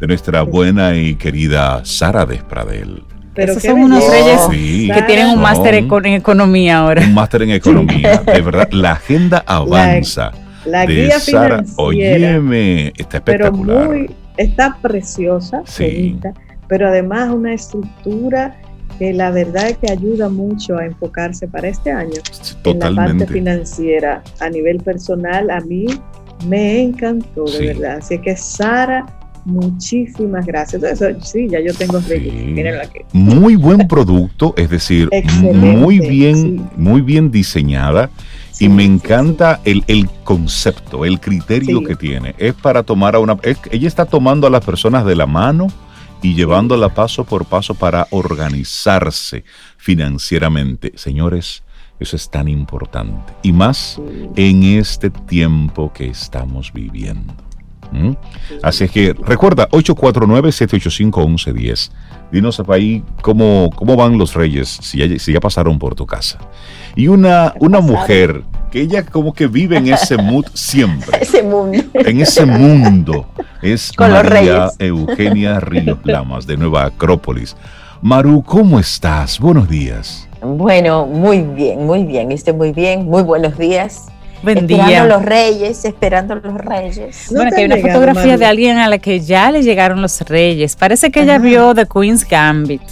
de nuestra buena y querida Sara Despradel. Pero Esos son unos reyes Sí. que tienen un máster en economía ahora. Un máster en economía. De verdad, la agenda avanza. La de guía Sara. financiera. Óyeme, está pero espectacular. muy, está preciosa, Sí. bonita, pero además una estructura que la verdad es que ayuda mucho a enfocarse para este año en la parte Totalmente. financiera. A nivel personal, a mí me encantó, de Sí. verdad. Así que Sara, muchísimas gracias. Eso, sí, ya yo tengo Sí. aquí. Muy buen producto, es decir, Excelente, muy bien, sí. muy bien diseñada. Sí, y me encanta el, el concepto, el criterio que tiene. Es para tomar a una... es- ella está tomando a las personas de la mano y llevándola paso por paso para organizarse financieramente. Señores, eso es tan importante. Y más en este tiempo que estamos viviendo. ¿Mm? Así es que recuerda, 849-785-1110. Dinos ahí cómo, cómo van los reyes, si ya, si ya pasaron por tu casa. Y una, una mujer que ella como que vive en ese mood siempre, ese mundo. en ese mundo, es Con los María reyes. Eugenia Ríos Lamas de Nueva Acrópolis. Maru, ¿cómo estás? Buenos días. Bueno, muy bien, muy bien, estoy muy bien, muy buenos días. Buen esperando los reyes, esperando los reyes. No bueno, que hay una llegado, fotografía Maru. de alguien a la que ya le llegaron los reyes. Parece que ella Ajá. vio The Queen's Gambit.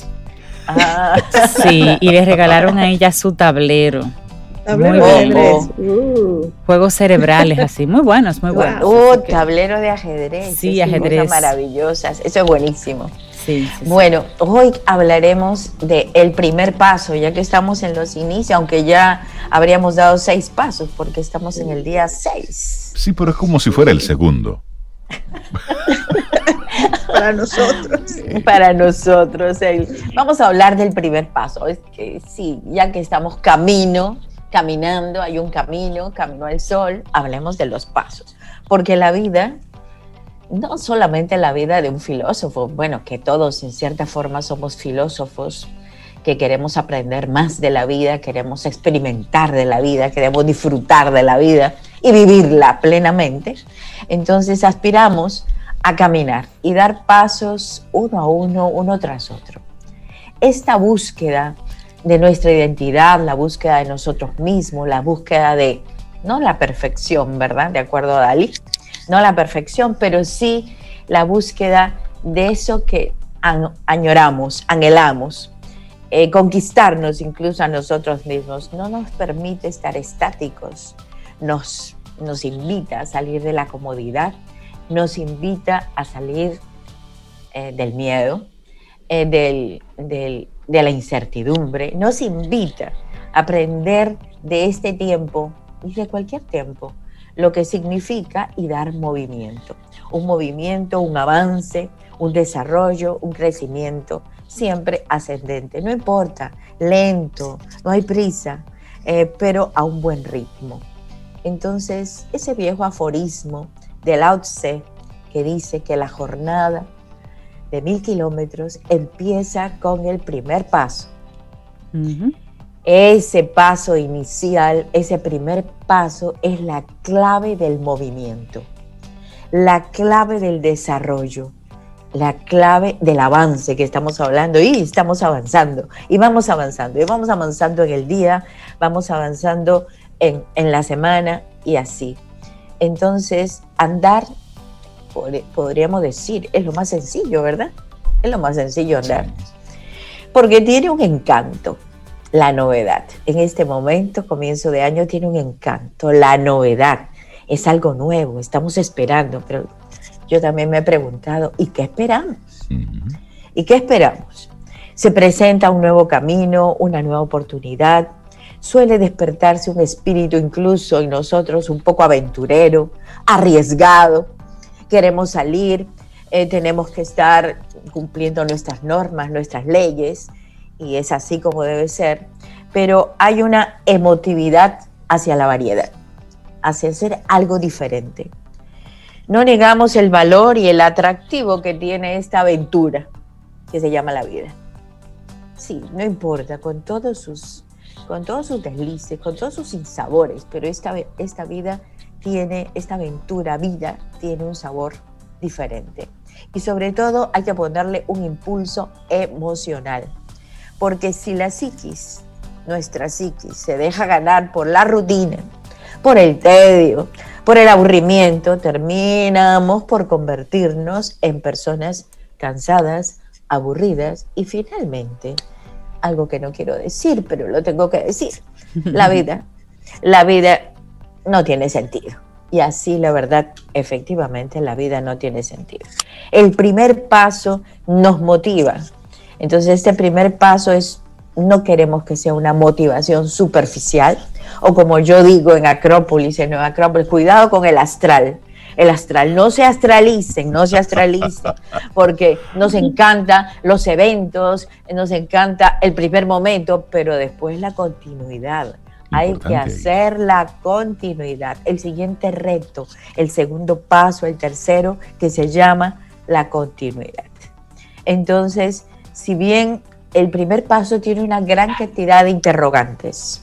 Ah, Sí, y le regalaron a ella su tablero. Tablero Muy de bien. ajedrez. Uh, Juegos cerebrales así, muy buenos, muy Wow. buenos. que- tablero de ajedrez. Sí, ajedrez. Cosas maravillosas, eso es buenísimo. Sí, sí, sí. Bueno, hoy hablaremos de el primer paso, ya que estamos en los inicios, aunque ya habríamos dado seis pasos, porque estamos en el día seis. Sí, pero es como si fuera el segundo. para nosotros. para nosotros. el- vamos a hablar del primer paso. Es que sí, ya que estamos camino, caminando, hay un camino, camino al sol, hablemos de los pasos. Porque la vida, no solamente la vida de un filósofo, bueno, que todos en cierta forma somos filósofos, que queremos aprender más de la vida, queremos experimentar de la vida, queremos disfrutar de la vida y vivirla plenamente. Entonces aspiramos a caminar y dar pasos uno a uno, uno tras otro. Esta búsqueda de nuestra identidad, la búsqueda de nosotros mismos, la búsqueda de, no la perfección, ¿verdad? De acuerdo a Dalí, no la perfección, pero sí la búsqueda de eso que añoramos, anhelamos, eh, conquistarnos incluso a nosotros mismos, no nos permite estar estáticos, nos, nos invita a salir de la comodidad, nos invita a salir eh, del miedo, eh, del, del- de la incertidumbre, nos invita a aprender de este tiempo y de cualquier tiempo lo que significa y dar movimiento. Un movimiento, un avance, un desarrollo, un crecimiento, siempre ascendente. No importa, lento, no hay prisa, eh, pero a un buen ritmo. Entonces, ese viejo aforismo de Lao Tse que dice que la jornada de mil kilómetros empieza con el primer paso. Ese paso inicial, ese primer paso es la clave del movimiento, la clave del desarrollo, la clave del avance que estamos hablando y estamos avanzando y vamos avanzando y vamos avanzando en el día, vamos avanzando en, en la semana y así. Entonces, andar, pod- podríamos decir, es lo más sencillo, ¿verdad? Es lo más sencillo andar. porque tiene un encanto, la novedad. En este momento, comienzo de año, tiene un encanto, la novedad. Es algo nuevo, estamos esperando, pero yo también me he preguntado, ¿y qué esperamos? ¿Y qué esperamos? Se presenta un nuevo camino, una nueva oportunidad, suele despertarse un espíritu incluso en nosotros un poco aventurero, arriesgado. Queremos salir, eh, tenemos que estar cumpliendo nuestras normas, nuestras leyes, y es así como debe ser, pero hay una emotividad hacia la variedad, hacia ser algo diferente. No negamos el valor y el atractivo que tiene esta aventura que se llama la vida. Sí, no importa, con todos sus, con todos sus deslices, con todos sus insabores, pero esta, esta vida tiene, esta aventura, vida, tiene un sabor diferente. Y sobre todo hay que ponerle un impulso emocional. Porque si la psiquis, nuestra psiquis, se deja ganar por la rutina, por el tedio, por el aburrimiento, terminamos por convertirnos en personas cansadas, aburridas y finalmente, algo que no quiero decir, pero lo tengo que decir, la vida, la vida no tiene sentido. Y así la verdad, efectivamente, la vida no tiene sentido. El primer paso nos motiva. Entonces, este primer paso es, no queremos que sea una motivación superficial, o como yo digo en Acrópolis, en Nueva Acrópolis, cuidado con el astral. El astral, no se astralicen, no se astralicen, porque nos encanta los eventos, nos encanta el primer momento, pero después la continuidad hay que hacer la continuidad. El siguiente reto, el segundo paso, el tercero, que se llama la continuidad. Entonces, si bien el primer paso tiene una gran cantidad de interrogantes,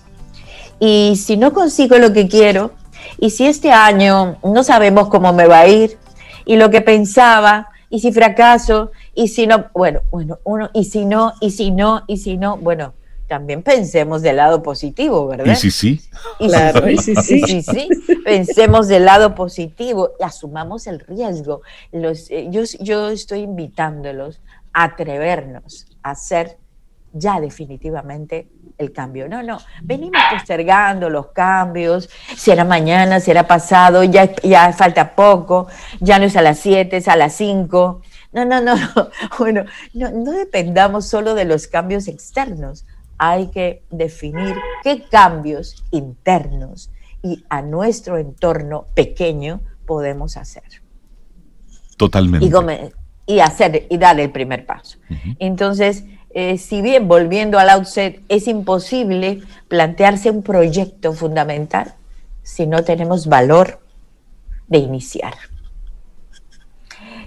y si no consigo lo que quiero, y si este año no sabemos cómo me va a ir, y lo que pensaba, y si fracaso, y si no, bueno, bueno, uno, y si no, y si no, y si no, bueno, también pensemos del lado positivo, ¿verdad? Y sí, sí. claro, y sí, sí. sí, sí. Pensemos del lado positivo y asumamos el riesgo. Los, eh, yo, yo estoy invitándolos a atrevernos a hacer ya definitivamente el cambio. No, no, venimos postergando los cambios, será mañana, será pasado, ya, ya falta poco, ya no es a las 7, es a las 5. No, no, no, bueno, no, no dependamos solo de los cambios externos, hay que definir qué cambios internos y a nuestro entorno pequeño podemos hacer. Totalmente. Y, hacer y dar el primer paso. Entonces, eh, si bien volviendo al outset es imposible plantearse un proyecto fundamental si no tenemos valor de iniciar,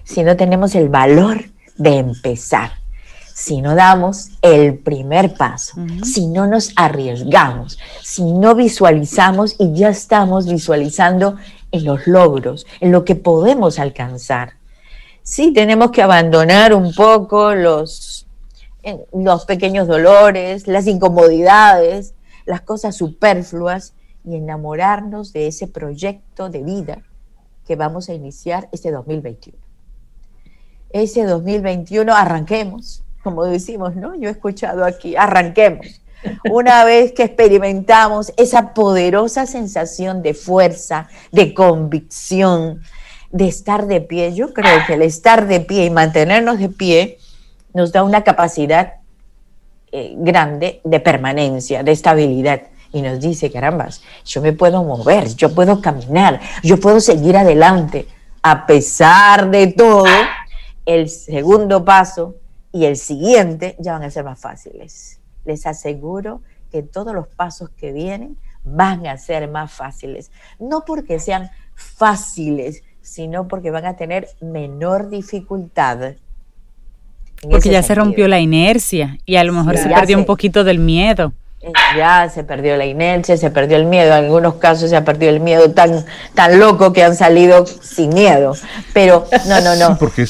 si no tenemos el valor de empezar. Si no damos el primer paso, si no nos arriesgamos, si no visualizamos y ya estamos visualizando en los logros, en lo que podemos alcanzar. Sí, tenemos que abandonar un poco los, los pequeños dolores, las incomodidades, las cosas superfluas y enamorarnos de ese proyecto de vida que vamos a iniciar este 2021. Ese 2021 arranquemos, como decimos, ¿no? Yo he escuchado aquí, arranquemos. Una vez que experimentamos esa poderosa sensación de fuerza, de convicción, de estar de pie, yo creo que el estar de pie y mantenernos de pie nos da una capacidad eh, grande de permanencia, de estabilidad. Y nos dice, carambas, yo me puedo mover, yo puedo caminar, yo puedo seguir adelante. A pesar de todo, el segundo paso y el siguiente ya van a ser más fáciles. Les aseguro que todos los pasos que vienen van a ser más fáciles. No porque sean fáciles, sino porque van a tener menor dificultad. Porque ya se rompió la inercia y a lo mejor se perdió un poquito del miedo. Eh, ya se perdió la inercia, se perdió el miedo. En algunos casos se ha perdido el miedo tan, tan loco que han salido sin miedo. Pero no, no, no. porque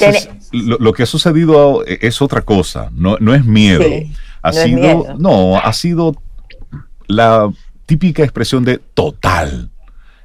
lo, que ha sucedido es otra cosa, no, no es miedo. ha sido, no, ha sido la típica expresión de total.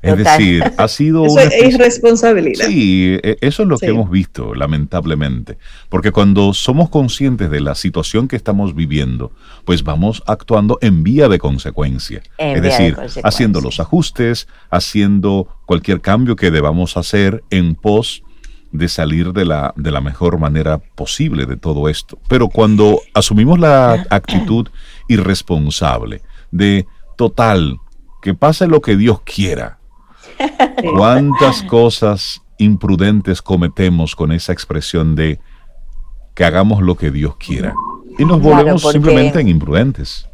Es decir, ha sido Eso una es irresponsabilidad. Sí, e- eso es lo que hemos visto, lamentablemente. Porque cuando somos conscientes de la situación que estamos viviendo, pues vamos actuando en vía de consecuencia. En es de decir, haciendo los ajustes, haciendo cualquier cambio que debamos hacer en pos de salir de la, de la mejor manera posible de todo esto. Pero cuando asumimos la actitud irresponsable de total, que pase lo que Dios quiera, ¿Cuántas cosas imprudentes cometemos con esa expresión de que hagamos lo que Dios quiera? Y nos volvemos simplemente en imprudentes.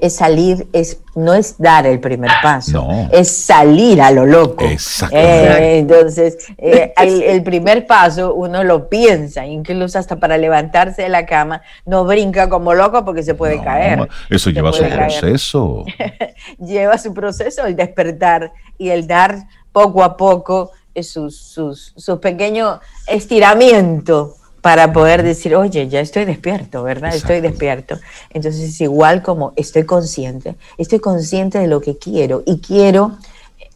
Es salir, es, no es dar el primer paso, No. es salir a lo loco. Eh, entonces, eh, el, el primer paso uno lo piensa, incluso hasta para levantarse de la cama, no brinca como loco porque se puede No, caer. Eso Se lleva su caer. proceso. Lleva su proceso el despertar y el dar poco a poco eh, sus, sus, sus pequeños estiramientos para poder decir, oye, ya estoy despierto, ¿verdad? Estoy despierto. Entonces es igual como estoy consciente, estoy consciente de lo que quiero y quiero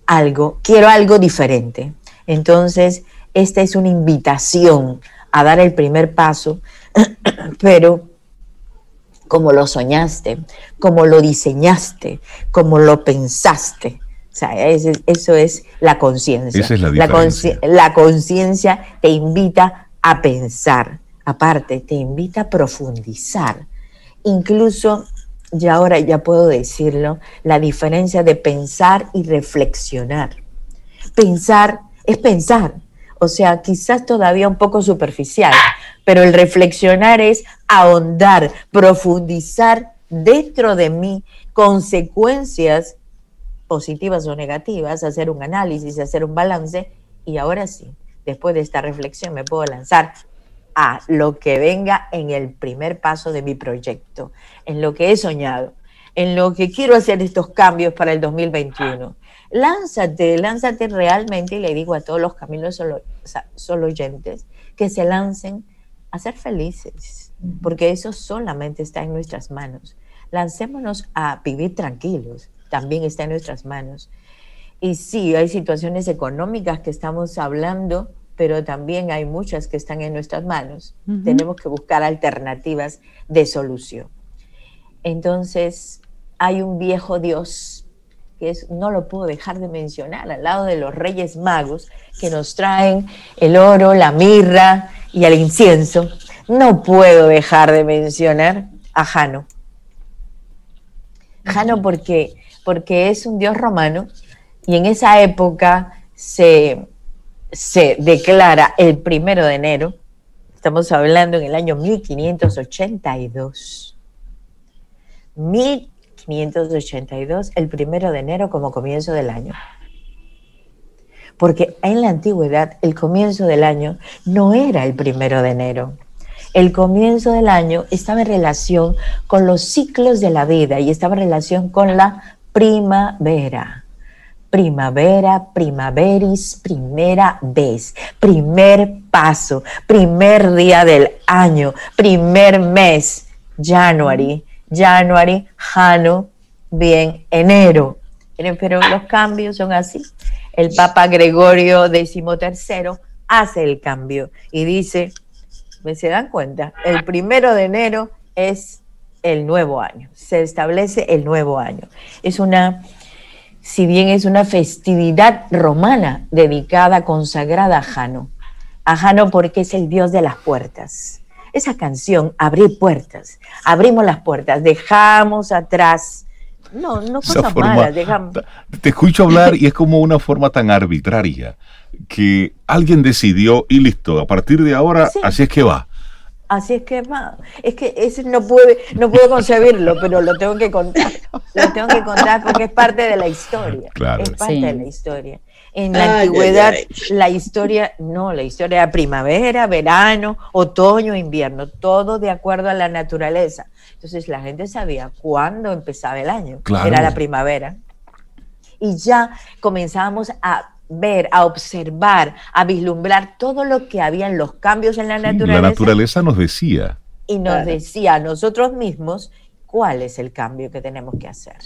algo, quiero algo diferente. Entonces, esta es una invitación a dar el primer paso, pero como lo soñaste, como lo diseñaste, como lo pensaste. O sea, eso es la conciencia. Esa es la diferencia. La conciencia te invita a pensar, aparte, te invita a profundizar. Incluso, ya ahora ya puedo decirlo, la diferencia de pensar y reflexionar. Pensar es pensar, o sea, quizás todavía un poco superficial, pero el reflexionar es ahondar, profundizar dentro de mí consecuencias positivas o negativas, hacer un análisis, hacer un balance y ahora sí, después de esta reflexión me puedo lanzar a lo que venga en el primer paso de mi proyecto, en lo que he soñado, en lo que quiero hacer estos cambios para el 2021. Lánzate, lánzate realmente, y le digo a todos los caminos solo, solo oyentes, que se lancen a ser felices, porque eso solamente está en nuestras manos. Lancémonos a vivir tranquilos, también está en nuestras manos. Y sí, hay situaciones económicas que estamos hablando, pero también hay muchas que están en nuestras manos. Tenemos que buscar alternativas de solución. Entonces, hay un viejo Dios que es, no lo puedo dejar de mencionar, al lado de los Reyes Magos, que nos traen el oro, la mirra y el incienso. No puedo dejar de mencionar a Jano. Jano porque, porque es un dios romano y en esa época se, se declara el primero de enero, estamos hablando en el año 1582. 1582, el primero de enero como comienzo del año. Porque en la antigüedad el comienzo del año no era el primero de enero. El comienzo del año estaba en relación con los ciclos de la vida y estaba en relación con la primavera. Primavera, primaveris, primera vez, primer paso, primer día del año, primer mes, January, January, Jano, bien, enero. Pero los cambios son así. El Papa Gregorio XIII hace el cambio y dice, ¿me se dan cuenta? El primero de enero es el nuevo año, se establece el nuevo año. Es una, si bien es una festividad romana dedicada, consagrada a Jano, a Jano porque es el dios de las puertas. Esa canción, abrir puertas, abrimos las puertas, dejamos atrás, no, no cosas forma- malas, dejamos, Te escucho hablar y es como una forma tan arbitraria que alguien decidió y listo, a partir de ahora, Sí. así es que va. Así es que va. Es que ese no puede, no puedo concebirlo, pero lo tengo que contar. Lo tengo que contar porque es parte de la historia. Claro. Es parte Sí. de la historia. En la Ay, ay, antigüedad, ay. la historia, no, la historia era primavera, verano, otoño, invierno, todo de acuerdo a la naturaleza. Entonces la gente sabía cuándo empezaba el año. Claro. Era la primavera. Y ya comenzábamos a ver, a observar, a vislumbrar todo lo que había en los cambios en la Sí, naturaleza la naturaleza nos decía. y nos Claro. decía a nosotros mismos cuál es el cambio que tenemos que hacer.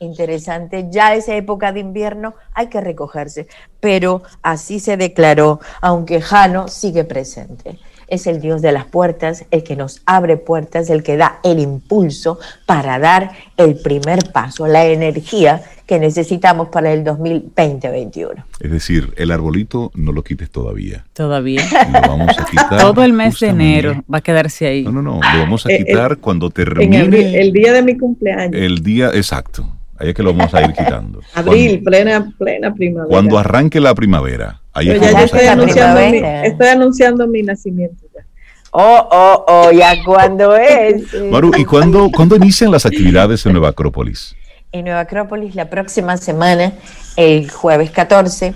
interesante. Ya esa época de invierno hay que recogerse, pero así se declaró, aunque Jano sigue presente es el Dios de las puertas, el que nos abre puertas, el que da el impulso para dar el primer paso, la energía que necesitamos para el 2020-2021. Es decir, el arbolito no lo quites todavía. Todavía. Lo vamos a quitar. Todo el mes de enero va a quedarse ahí. No, no, no. Lo vamos a Eh, quitar cuando termine. En el, el día de mi cumpleaños. el día exacto. Ahí es que lo vamos a ir quitando. Abril, plena, plena primavera. Cuando, arranque la primavera. Ahí es Pero que ya yo vamos a estoy anunciando, mi, estoy anunciando mi nacimiento ya. Oh, oh, oh, ya cuando es. Maru, ¿y cuándo, cuándo inician las actividades en Nueva Acrópolis? En Nueva Acrópolis la próxima semana, el jueves 14,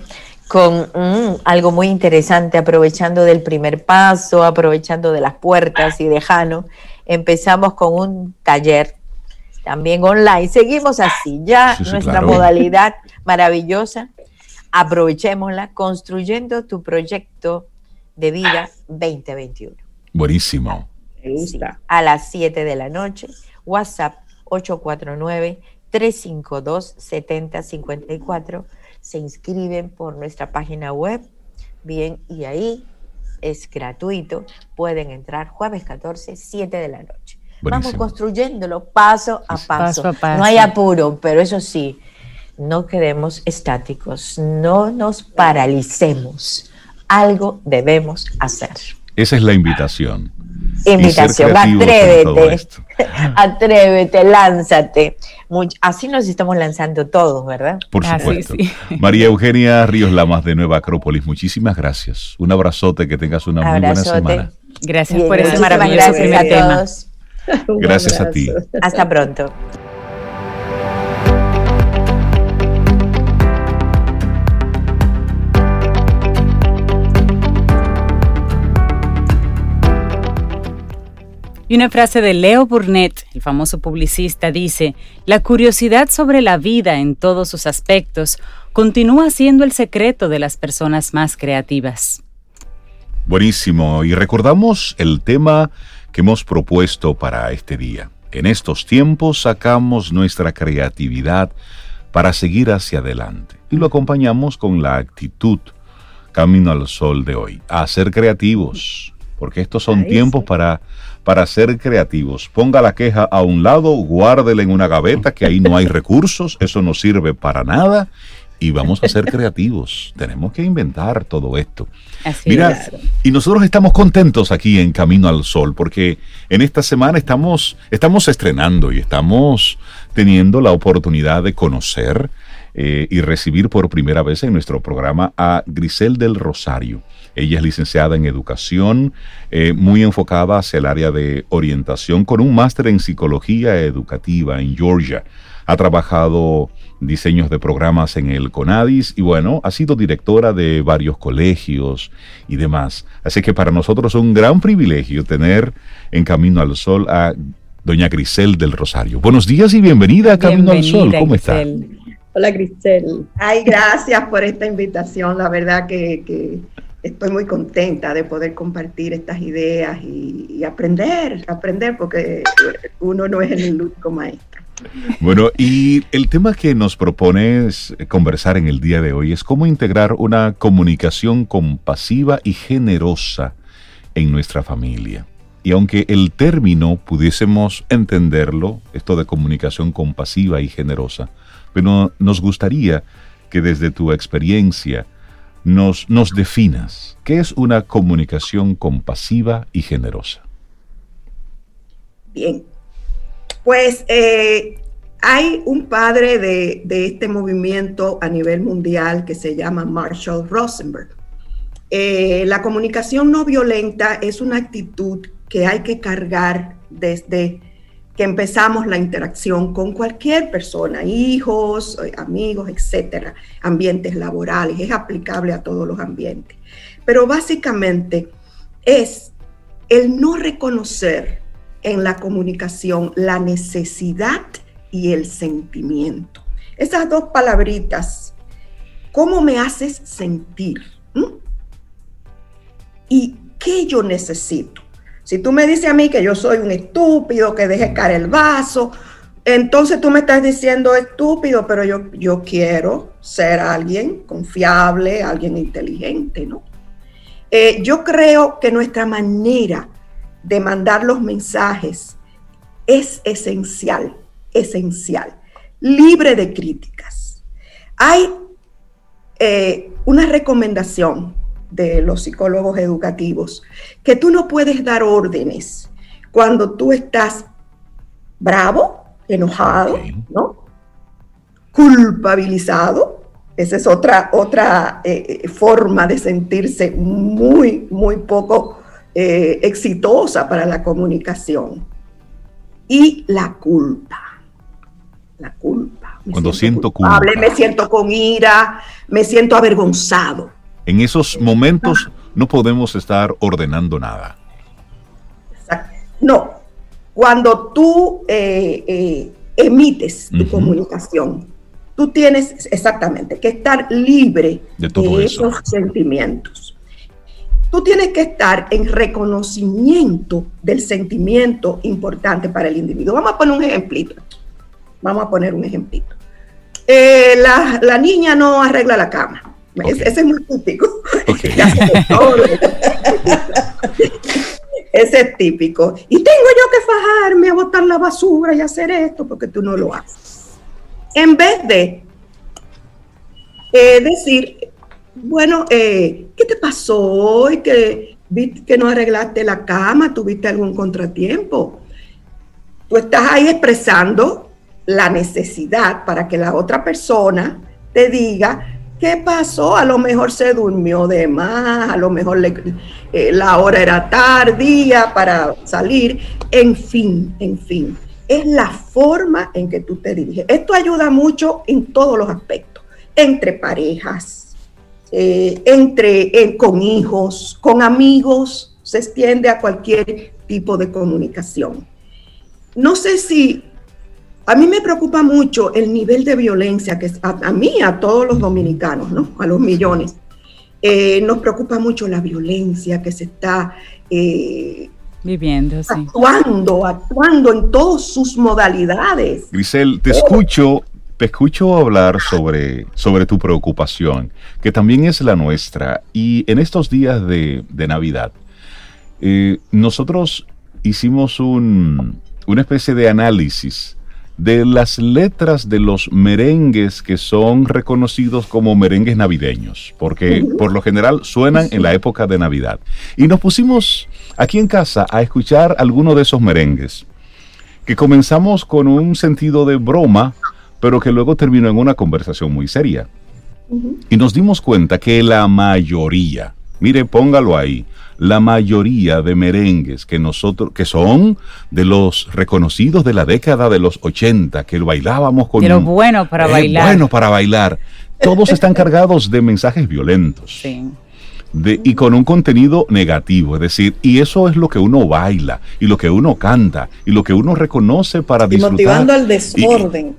con mm, algo muy interesante, aprovechando del primer paso, aprovechando de las puertas y de Jano. Empezamos con un taller también online. Seguimos así, ya Sí, sí, nuestra claro. modalidad maravillosa. Aprovechémosla construyendo tu proyecto de vida 2021. Buenísimo. Me gusta. a las 7 de la noche. WhatsApp 849-352-7054. Se inscriben por nuestra página web. Bien, y ahí es gratuito. Pueden entrar jueves 14, 7 de la noche. Vamos construyéndolo paso a paso. Paso a paso. No hay apuro, pero eso sí, no quedemos estáticos, no nos paralicemos. Algo debemos hacer. Esa es la invitación. Invitación, atrévete, atrévete, lánzate. Much- así nos estamos lanzando todos, ¿verdad? Por supuesto. sí. María Eugenia Ríos Lamas de Nueva Acrópolis, muchísimas gracias. Un abrazote, que tengas una muy buena semana. Gracias Bien, por ese maravilloso gracias primer a tema. Gracias a ti. Hasta pronto. Y una frase de Leo Burnett, el famoso publicista, dice, la curiosidad sobre la vida en todos sus aspectos continúa siendo el secreto de las personas más creativas. Buenísimo. Y recordamos el tema que hemos propuesto para este día. En estos tiempos sacamos nuestra creatividad para seguir hacia adelante. Y lo acompañamos con la actitud Camino al Sol de hoy. A ser creativos. Porque estos son Ahí tiempos sí. para, para ser creativos. Ponga la queja a un lado, guárdela en una gaveta, que ahí no hay recursos, eso no sirve para nada. Y vamos a ser creativos. Tenemos que inventar todo esto. Así Mira, es. y nosotros estamos contentos aquí en Camino al Sol porque en esta semana estamos, estamos estrenando y estamos teniendo la oportunidad de conocer eh, y recibir por primera vez en nuestro programa a Grisel del Rosario. Ella es licenciada en educación, eh, muy enfocada hacia el área de orientación, con un máster en psicología educativa en Georgia. Ha trabajado diseños de programas en el CONADIS y bueno, ha sido directora de varios colegios y demás. Así que para nosotros es un gran privilegio tener en Camino al Sol a doña Grisel del Rosario. Buenos días y bienvenida a Camino al Sol. Bienvenida, ¿Cómo está? Hola, Grisel. Ay, gracias por esta invitación. La verdad que, que estoy muy contenta de poder compartir estas ideas y, aprender, aprender, porque uno no es el único maestro. Bueno, y el tema que nos propones conversar en el día de hoy es cómo integrar una comunicación compasiva y generosa en nuestra familia. Y aunque el término pudiésemos entenderlo, esto de comunicación compasiva y generosa, pero nos gustaría que desde tu experiencia nos, nos definas qué es una comunicación compasiva y generosa. Bien, pues eh, hay un padre de, de, este movimiento a nivel mundial que se llama Marshall Rosenberg. Eh, la comunicación no violenta es una actitud que hay que cargar desde que empezamos la interacción con cualquier persona, hijos, amigos, etcétera, ambientes laborales, es aplicable a todos los ambientes. Pero básicamente es el no reconocer en la comunicación la necesidad y el sentimiento. Esas dos palabritas, ¿cómo me haces sentir? ¿Mm? ¿Y qué yo necesito? Si tú me dices a mí que yo soy un estúpido, que deje caer el vaso, Entonces tú me estás diciendo estúpido, pero yo, yo quiero ser alguien confiable, alguien inteligente, ¿no? Eh, yo creo que nuestra manera de mandar los mensajes es esencial, esencial, libre de críticas. Hay eh, una recomendación de los psicólogos educativos que tú no puedes dar órdenes cuando tú estás bravo, enojado, ¿no? Culpabilizado. Esa es otra, otra eh, forma de sentirse muy, muy poco eh, exitosa para la comunicación. Y la culpa. La culpa. Cuando siento culpa. Me siento con ira, me siento avergonzado. En esos momentos no podemos estar ordenando nada. No, cuando tú eh, eh, emites tu comunicación, tú tienes exactamente que estar libre de, esos sentimientos. Tú tienes que estar en reconocimiento del sentimiento importante para el individuo. Vamos a poner un ejemplito. Vamos a poner un ejemplito. Eh, la, niña no arregla la cama. Ese es muy típico. Ese es típico. Y tengo yo que fajarme a botar la basura y hacer esto porque tú no lo haces. En vez de eh, decir, bueno, eh, ¿qué te pasó hoy? Que, que no arreglaste la cama, tuviste algún contratiempo. Tú estás ahí expresando la necesidad para que la otra persona te diga ¿Qué pasó? A lo mejor se durmió de más, a lo mejor eh, la hora era tardía para salir, en fin, en fin. Es la forma en que tú te diriges. Esto ayuda mucho en todos los aspectos, entre parejas, eh, entre con hijos, con amigos, se extiende a cualquier tipo de comunicación. No sé si a mí me preocupa mucho el nivel de violencia que a, a mí, a todos los dominicanos, ¿no? A los millones. Eh, nos preocupa mucho la violencia que se está eh, viviendo, actuando, actuando en todas sus modalidades. Grisel, te escucho, te escucho hablar sobre, sobre tu preocupación, que también es la nuestra. Y en estos días de, Navidad, eh, nosotros hicimos un, una especie de análisis de las letras de los merengues que son reconocidos como merengues navideños, porque por lo general suenan en la época de Navidad. Y nos pusimos aquí en casa a escuchar algunos de esos merengues, que comenzamos con un sentido de broma, pero que luego terminó en una conversación muy seria. Y nos dimos cuenta que la mayoría, mire, póngalo ahí, la mayoría de merengues que nosotros, que son de los reconocidos de la década de los 80, que bailábamos con... Pero bueno para bailar. Bueno para bailar. Todos están cargados de mensajes violentos. Sí. De, y con un contenido negativo, es decir, y eso es lo que uno baila, y lo que uno canta, y lo que uno reconoce para disfrutar. motivando al desorden.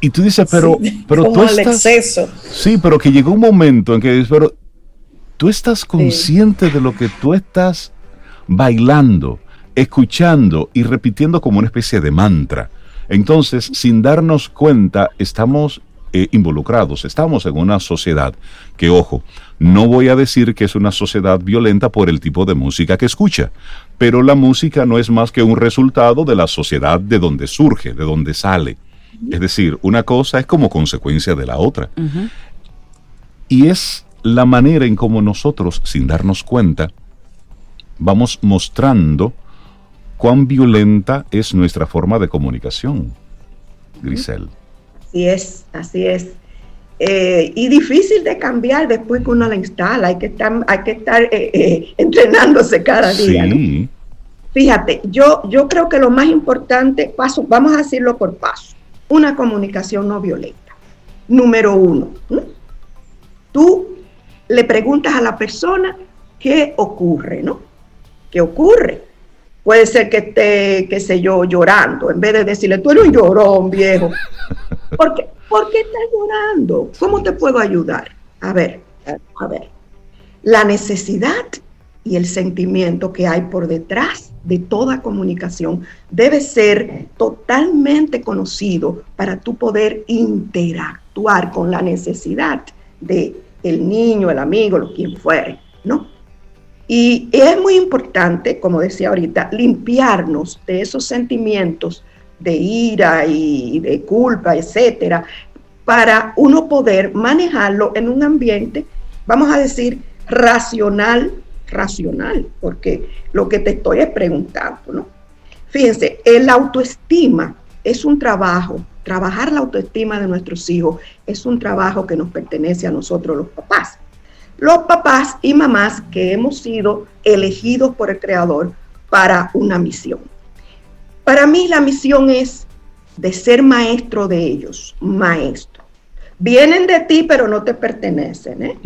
Y, tú dices, pero, pero tú estás, exceso. Sí, pero que llegó un momento en que pero tú estás consciente de lo que tú estás bailando, escuchando y repitiendo como una especie de mantra. Entonces, sin darnos cuenta, estamos eh, involucrados, estamos en una sociedad que, ojo, no voy a decir que es una sociedad violenta por el tipo de música que escucha, pero la música no es más que un resultado de la sociedad de donde surge, de donde sale. Es decir, una cosa es como consecuencia de la otra. Y es la manera en cómo nosotros, sin darnos cuenta, vamos mostrando cuán violenta es nuestra forma de comunicación, Grisel. Así es, así es. Eh, y difícil de cambiar después que uno la instala, hay que estar, hay que estar eh, eh, entrenándose cada día. Sí. Fíjate, yo, yo creo que lo más importante, paso, vamos a decirlo por paso, una comunicación no violenta. Número uno, tú le preguntas a la persona qué ocurre, ¿no? ¿Qué ocurre? Puede ser que esté, qué sé yo, llorando, en vez de decirle, tú eres un llorón, viejo. ¿Por qué, ¿Por qué estás llorando? ¿Cómo te puedo ayudar? A ver, a ver. La necesidad y el sentimiento que hay por detrás de toda comunicación debe ser totalmente conocido para tú poder interactuar con la necesidad de el niño, el amigo, lo quien fuere, ¿no? Y es muy importante, como decía ahorita, limpiarnos de esos sentimientos de ira y de culpa, etcétera, para uno poder manejarlo en un ambiente, vamos a decir, racional, racional, porque lo que te estoy es preguntando, ¿no? Fíjense, el autoestima es un trabajo, trabajar la autoestima de nuestros hijos es un trabajo que nos pertenece a nosotros los papás. Los papás y mamás que hemos sido elegidos por el Creador para una misión. Para mí la misión es de ser maestro de ellos, maestro. Vienen de ti, pero no te pertenecen, ¿eh?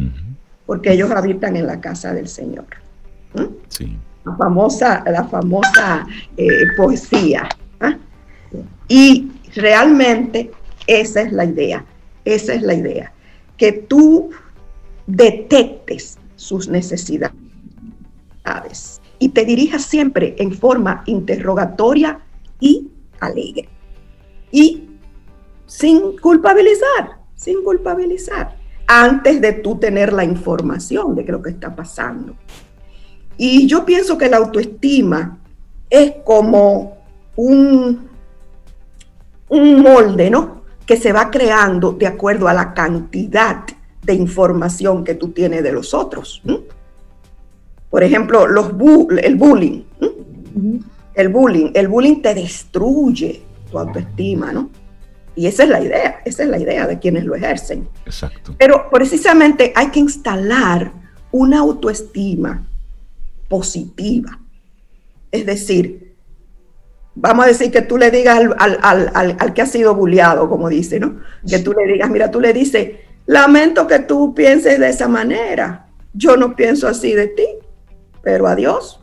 porque ellos habitan en la casa del Señor. Sí. La famosa, la famosa eh, poesía. ¿ah? Y realmente esa es la idea, esa es la idea, que tú detectes sus necesidades y te dirijas siempre en forma interrogatoria y alegre. Y sin culpabilizar, sin culpabilizar antes de tú tener la información de lo que está pasando. Y yo pienso que la autoestima es como un, un molde, ¿no? Que se va creando de acuerdo a la cantidad de información que tú tienes de los otros. Por ejemplo, los el bullying. El bullying. El bullying te destruye tu autoestima, ¿no? Y esa es la idea, esa es la idea de quienes lo ejercen. Exacto. Pero precisamente hay que instalar una autoestima positiva. Es decir, vamos a decir que tú le digas al, que ha sido bulleado, como dice, ¿no? Que tú le digas, mira, tú le dices, lamento que tú pienses de esa manera. Yo no pienso así de ti, pero adiós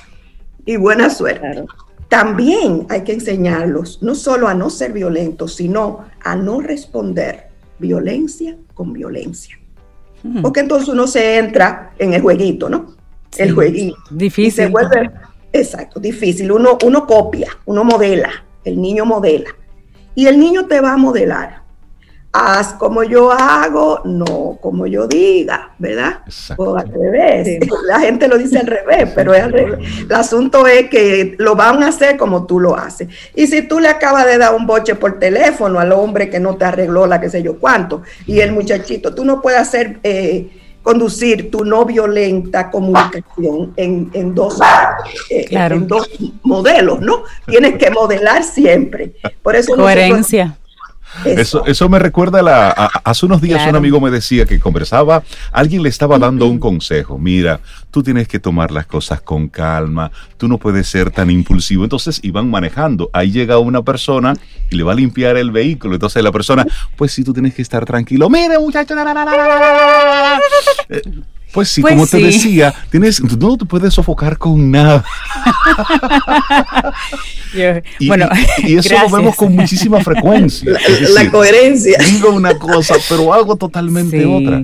y buena suerte también hay que enseñarlos no solo a no ser violentos, sino a no responder violencia con violencia. Porque entonces uno se entra en el jueguito, ¿no? el jueguito. Difícil. se vuelve, exacto, difícil. Uno, uno copia, uno modela, el niño modela. Y el niño te va a modelar haz como yo hago, no como yo diga, ¿verdad? O al revés. La gente lo dice al revés, pero es al revés. El asunto es que lo van a hacer como tú lo haces. Y si tú le acabas de dar un boche por teléfono al hombre que no te arregló la que sé yo cuánto, y el muchachito, tú no puedes hacer... Eh, conducir tu no violenta comunicación en, dos, eh, en dos modelos, ¿no? Tienes que modelar siempre. Por eso Coherencia. Eso, eso me recuerda la, hace unos días un amigo me decía que conversaba, alguien le estaba dando un consejo, mira, tú tienes que tomar las cosas con calma, tú no puedes ser tan impulsivo. Entonces iban manejando, ahí llega una persona y le va a limpiar el vehículo, entonces la persona, pues sí, tú tienes que estar tranquilo, mire muchacho, pues sí, pues como te decía, tienes, no te puedes sofocar con nada. y, bueno, y, eso lo vemos con muchísima frecuencia. La, coherencia. Digo una cosa, pero algo totalmente otra.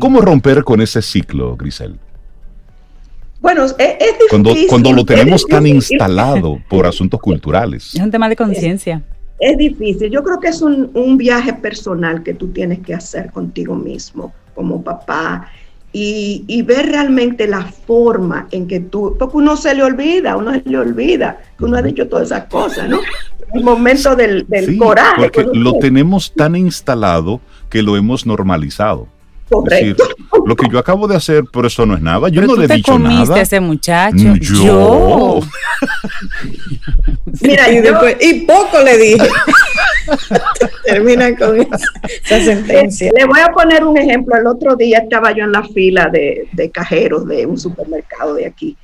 ¿Cómo romper con ese ciclo, Grisel? Bueno, es, difícil. Cuando, cuando lo tenemos tan instalado por asuntos culturales. Es un tema de conciencia. Es, difícil. Yo creo que es un, un viaje personal que tú tienes que hacer contigo mismo, como papá y, ver realmente la forma en que tú, porque uno se le olvida, uno se le olvida que uno ha dicho todas esas cosas, ¿no? El momento del, coraje. Porque lo tenemos tan instalado que lo hemos normalizado. Correcto. lo que yo acabo de hacer, por eso no es nada. Yo no le he dicho comiste nada. ese muchacho? Yo. Mira, y, después, y poco le dije. Termina con esa, sentencia. Le voy a poner un ejemplo. El otro día estaba yo en la fila de, cajeros de un supermercado de aquí.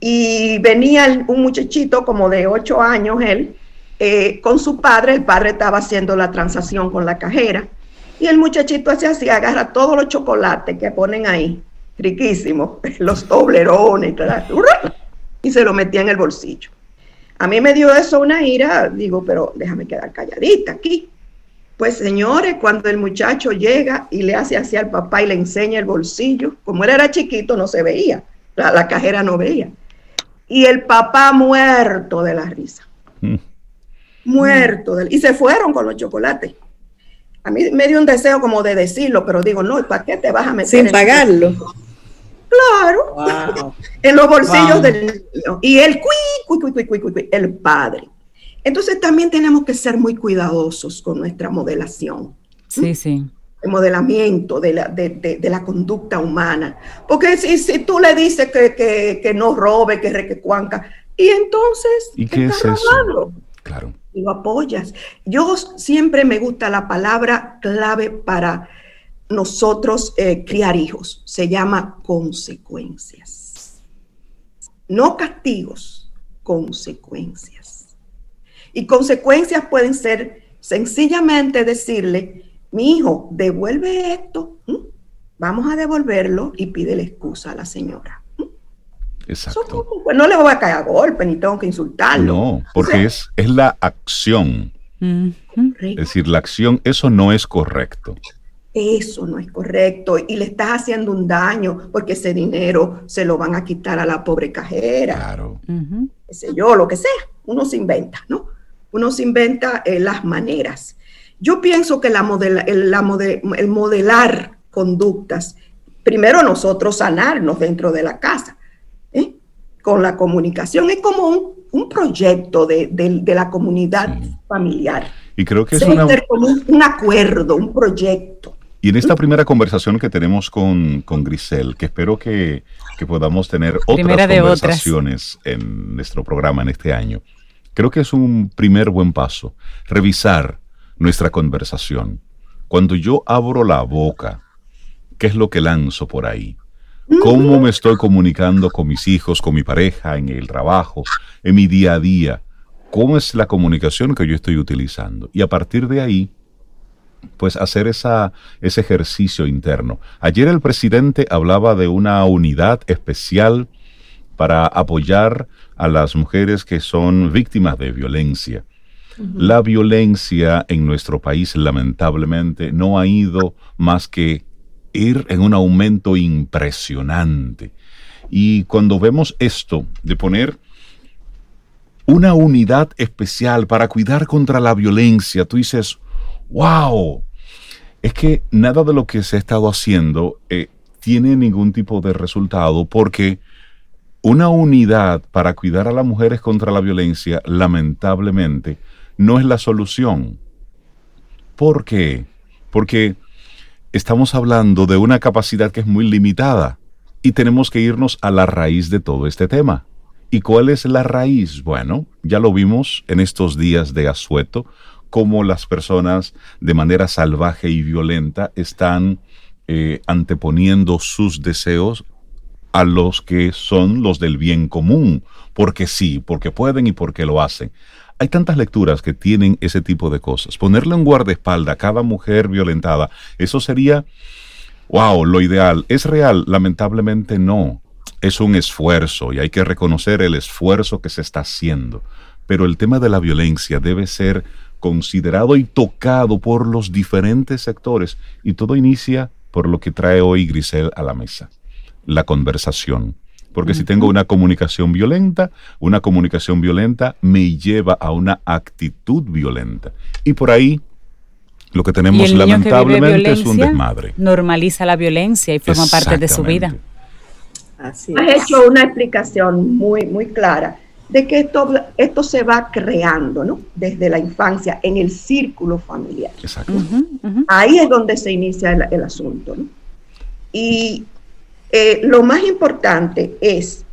Y venía un muchachito como de ocho años, él, eh, con su padre. El padre estaba haciendo la transacción con la cajera y el muchachito hace así, agarra todos los chocolates que ponen ahí, riquísimos, los doblerones y se lo metía en el bolsillo. A mí me dio eso una ira, digo, pero déjame quedar calladita aquí. Pues señores, cuando el muchacho llega y le hace así al papá y le enseña el bolsillo, como él era chiquito no se veía, la, la cajera no veía. y el papá muerto de la risa. Mm. Muerto. De, y se fueron con los chocolates. A mí me dio un deseo como de decirlo, pero digo, no, ¿para qué te vas a meter? Sin pagarlo. Claro. en los bolsillos del niño. Y el el padre. Entonces también tenemos que ser muy cuidadosos con nuestra modelación. Sí, sí. El modelamiento de la, de, la conducta humana. Porque si, si tú le dices que, que, no robe, que requecuanca, y entonces ¿Y qué es eso? Claro. Apoyas. Yo siempre me gusta la palabra clave para nosotros eh, criar hijos. Se llama consecuencias. No castigos, consecuencias. Y consecuencias pueden ser sencillamente decirle, mi hijo, devuelve esto, vamos a devolverlo y pide la excusa a la señora. Exacto. Pues no le voy a caer a golpe ni tengo que insultarlo. No, porque es, es la acción. Es decir, la acción, eso no es correcto. Eso no es correcto y le estás haciendo un daño porque ese dinero se lo van a quitar a la pobre cajera. Claro. sé yo, lo que sea. Uno se inventa, ¿no? Uno se inventa eh, las maneras. Yo pienso que la el, el modelar conductas, primero nosotros sanarnos dentro de la casa. Con la comunicación, es como un, proyecto de, la comunidad familiar. Y creo que es un, acuerdo, un proyecto. Y en esta primera conversación que tenemos con, con Grisel, que espero que, podamos tener otras conversaciones en nuestro programa en este año, creo que es un primer buen paso, revisar nuestra conversación. Cuando yo abro la boca, ¿qué es lo que lanzo por ahí? ¿Cómo me estoy comunicando con mis hijos, con mi pareja, en el trabajo, en mi día a día? ¿Cómo es la comunicación que yo estoy utilizando? Y a partir de ahí, pues hacer esa, ese ejercicio interno. Ayer el presidente hablaba de una unidad especial para apoyar a las mujeres que son víctimas de violencia. La violencia en nuestro país lamentablemente no ha ido más que ir en un aumento impresionante. Y cuando vemos esto de poner una unidad especial para cuidar contra la violencia, tú dices, wow, es que nada de lo que se ha estado haciendo eh, tiene ningún tipo de resultado porque una unidad para cuidar a las mujeres contra la violencia, lamentablemente, no es la solución. ¿Por qué? Porque estamos hablando de una capacidad que es muy limitada y tenemos que irnos a la raíz de todo este tema. ¿Y cuál es la raíz? Bueno, ya lo vimos en estos días de asueto, cómo las personas de manera salvaje y violenta están eh, anteponiendo sus deseos a los que son los del bien común, porque sí, porque pueden y porque lo hacen. Hay tantas lecturas que tienen ese tipo de cosas. Ponerle un guardaespaldas a cada mujer violentada, eso sería, wow, lo ideal. ¿Es real? Lamentablemente no. Es un esfuerzo y hay que reconocer el esfuerzo que se está haciendo. Pero el tema de la violencia debe ser considerado y tocado por los diferentes sectores y todo inicia por lo que trae hoy Grisel a la mesa, la conversación. Porque si tengo una comunicación violenta, una comunicación violenta me lleva a una actitud violenta. Y por ahí lo que tenemos lamentablemente es un desmadre. Normaliza la violencia y forma parte de su vida. Así Has hecho una explicación muy, muy clara de que esto, esto se va creando, ¿no? Desde la infancia, en el círculo familiar. Exacto. Ahí es donde se inicia el, el asunto, ¿no? Y eh, lo más importante es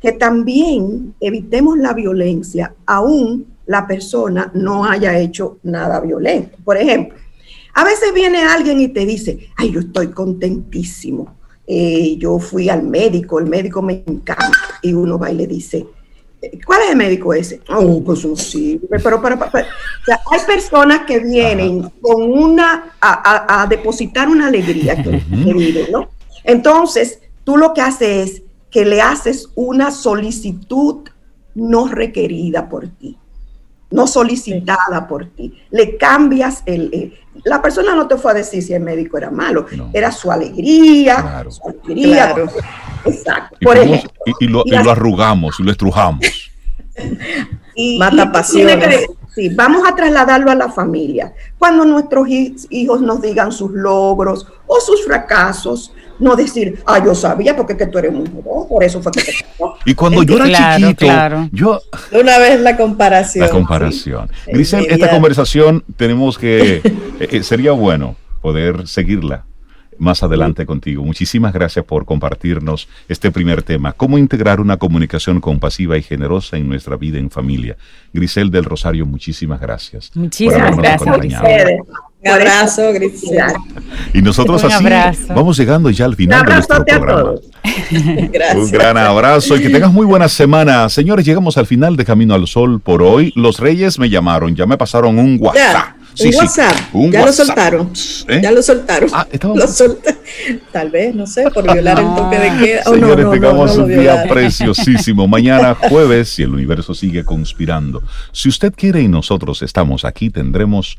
que también evitemos la violencia, aún la persona no haya hecho nada violento. Por ejemplo, a veces viene alguien y te dice, ay, yo estoy contentísimo, eh, yo fui al médico, el médico me encanta, y uno va y le dice, ¿cuál es el médico ese? Oh, pues no sirve, pero para, hay personas que vienen con una, a, depositar una alegría que, ¿no? Entonces, tú lo que haces es que le haces una solicitud no requerida por ti, no solicitada por ti. Le cambias el, La persona no te fue a decir si el médico era malo, era su alegría, su alegría. Exacto. Y, Por fuimos- ejemplo. y- y lo, y Y lo arrugamos y lo estrujamos. Y, Mata pasiones. sí, vamos a trasladarlo a la familia. Cuando nuestros hi- hijos nos digan sus logros o sus fracasos, no decir, ah, yo sabía porque es que tú eres muy joven, por eso fue que te pasó. Y cuando yo era Claro, chiquito, claro. yo Una vez la comparación. la comparación. Sí. Grisel, esta conversación tenemos que eh, eh, sería bueno poder seguirla más adelante contigo. Muchísimas gracias por compartirnos este primer tema, cómo integrar una comunicación compasiva y generosa en nuestra vida en familia. Grisel del Rosario, muchísimas gracias. Muchísimas gracias, acompañado. Un abrazo, Grisel. Y nosotros Un así abrazo. vamos llegando ya al final de nuestro programa. Gracias. Un gran abrazo y que tengas muy buena semana. Señores, llegamos al final de Camino al Sol por hoy. Los Reyes me llamaron, ya me pasaron un WhatsApp. Ya, Sí, un sí, WhatsApp. un ya WhatsApp. lo soltaron. ¿Eh? Ya lo soltaron. Ah, estaba- Lo solta- Tal vez, no sé, por violar el toque de queda. Oh, Señores, no, no, tengamos no un día preciosísimo. Mañana jueves, si el universo sigue conspirando. Si usted quiere y nosotros estamos aquí, tendremos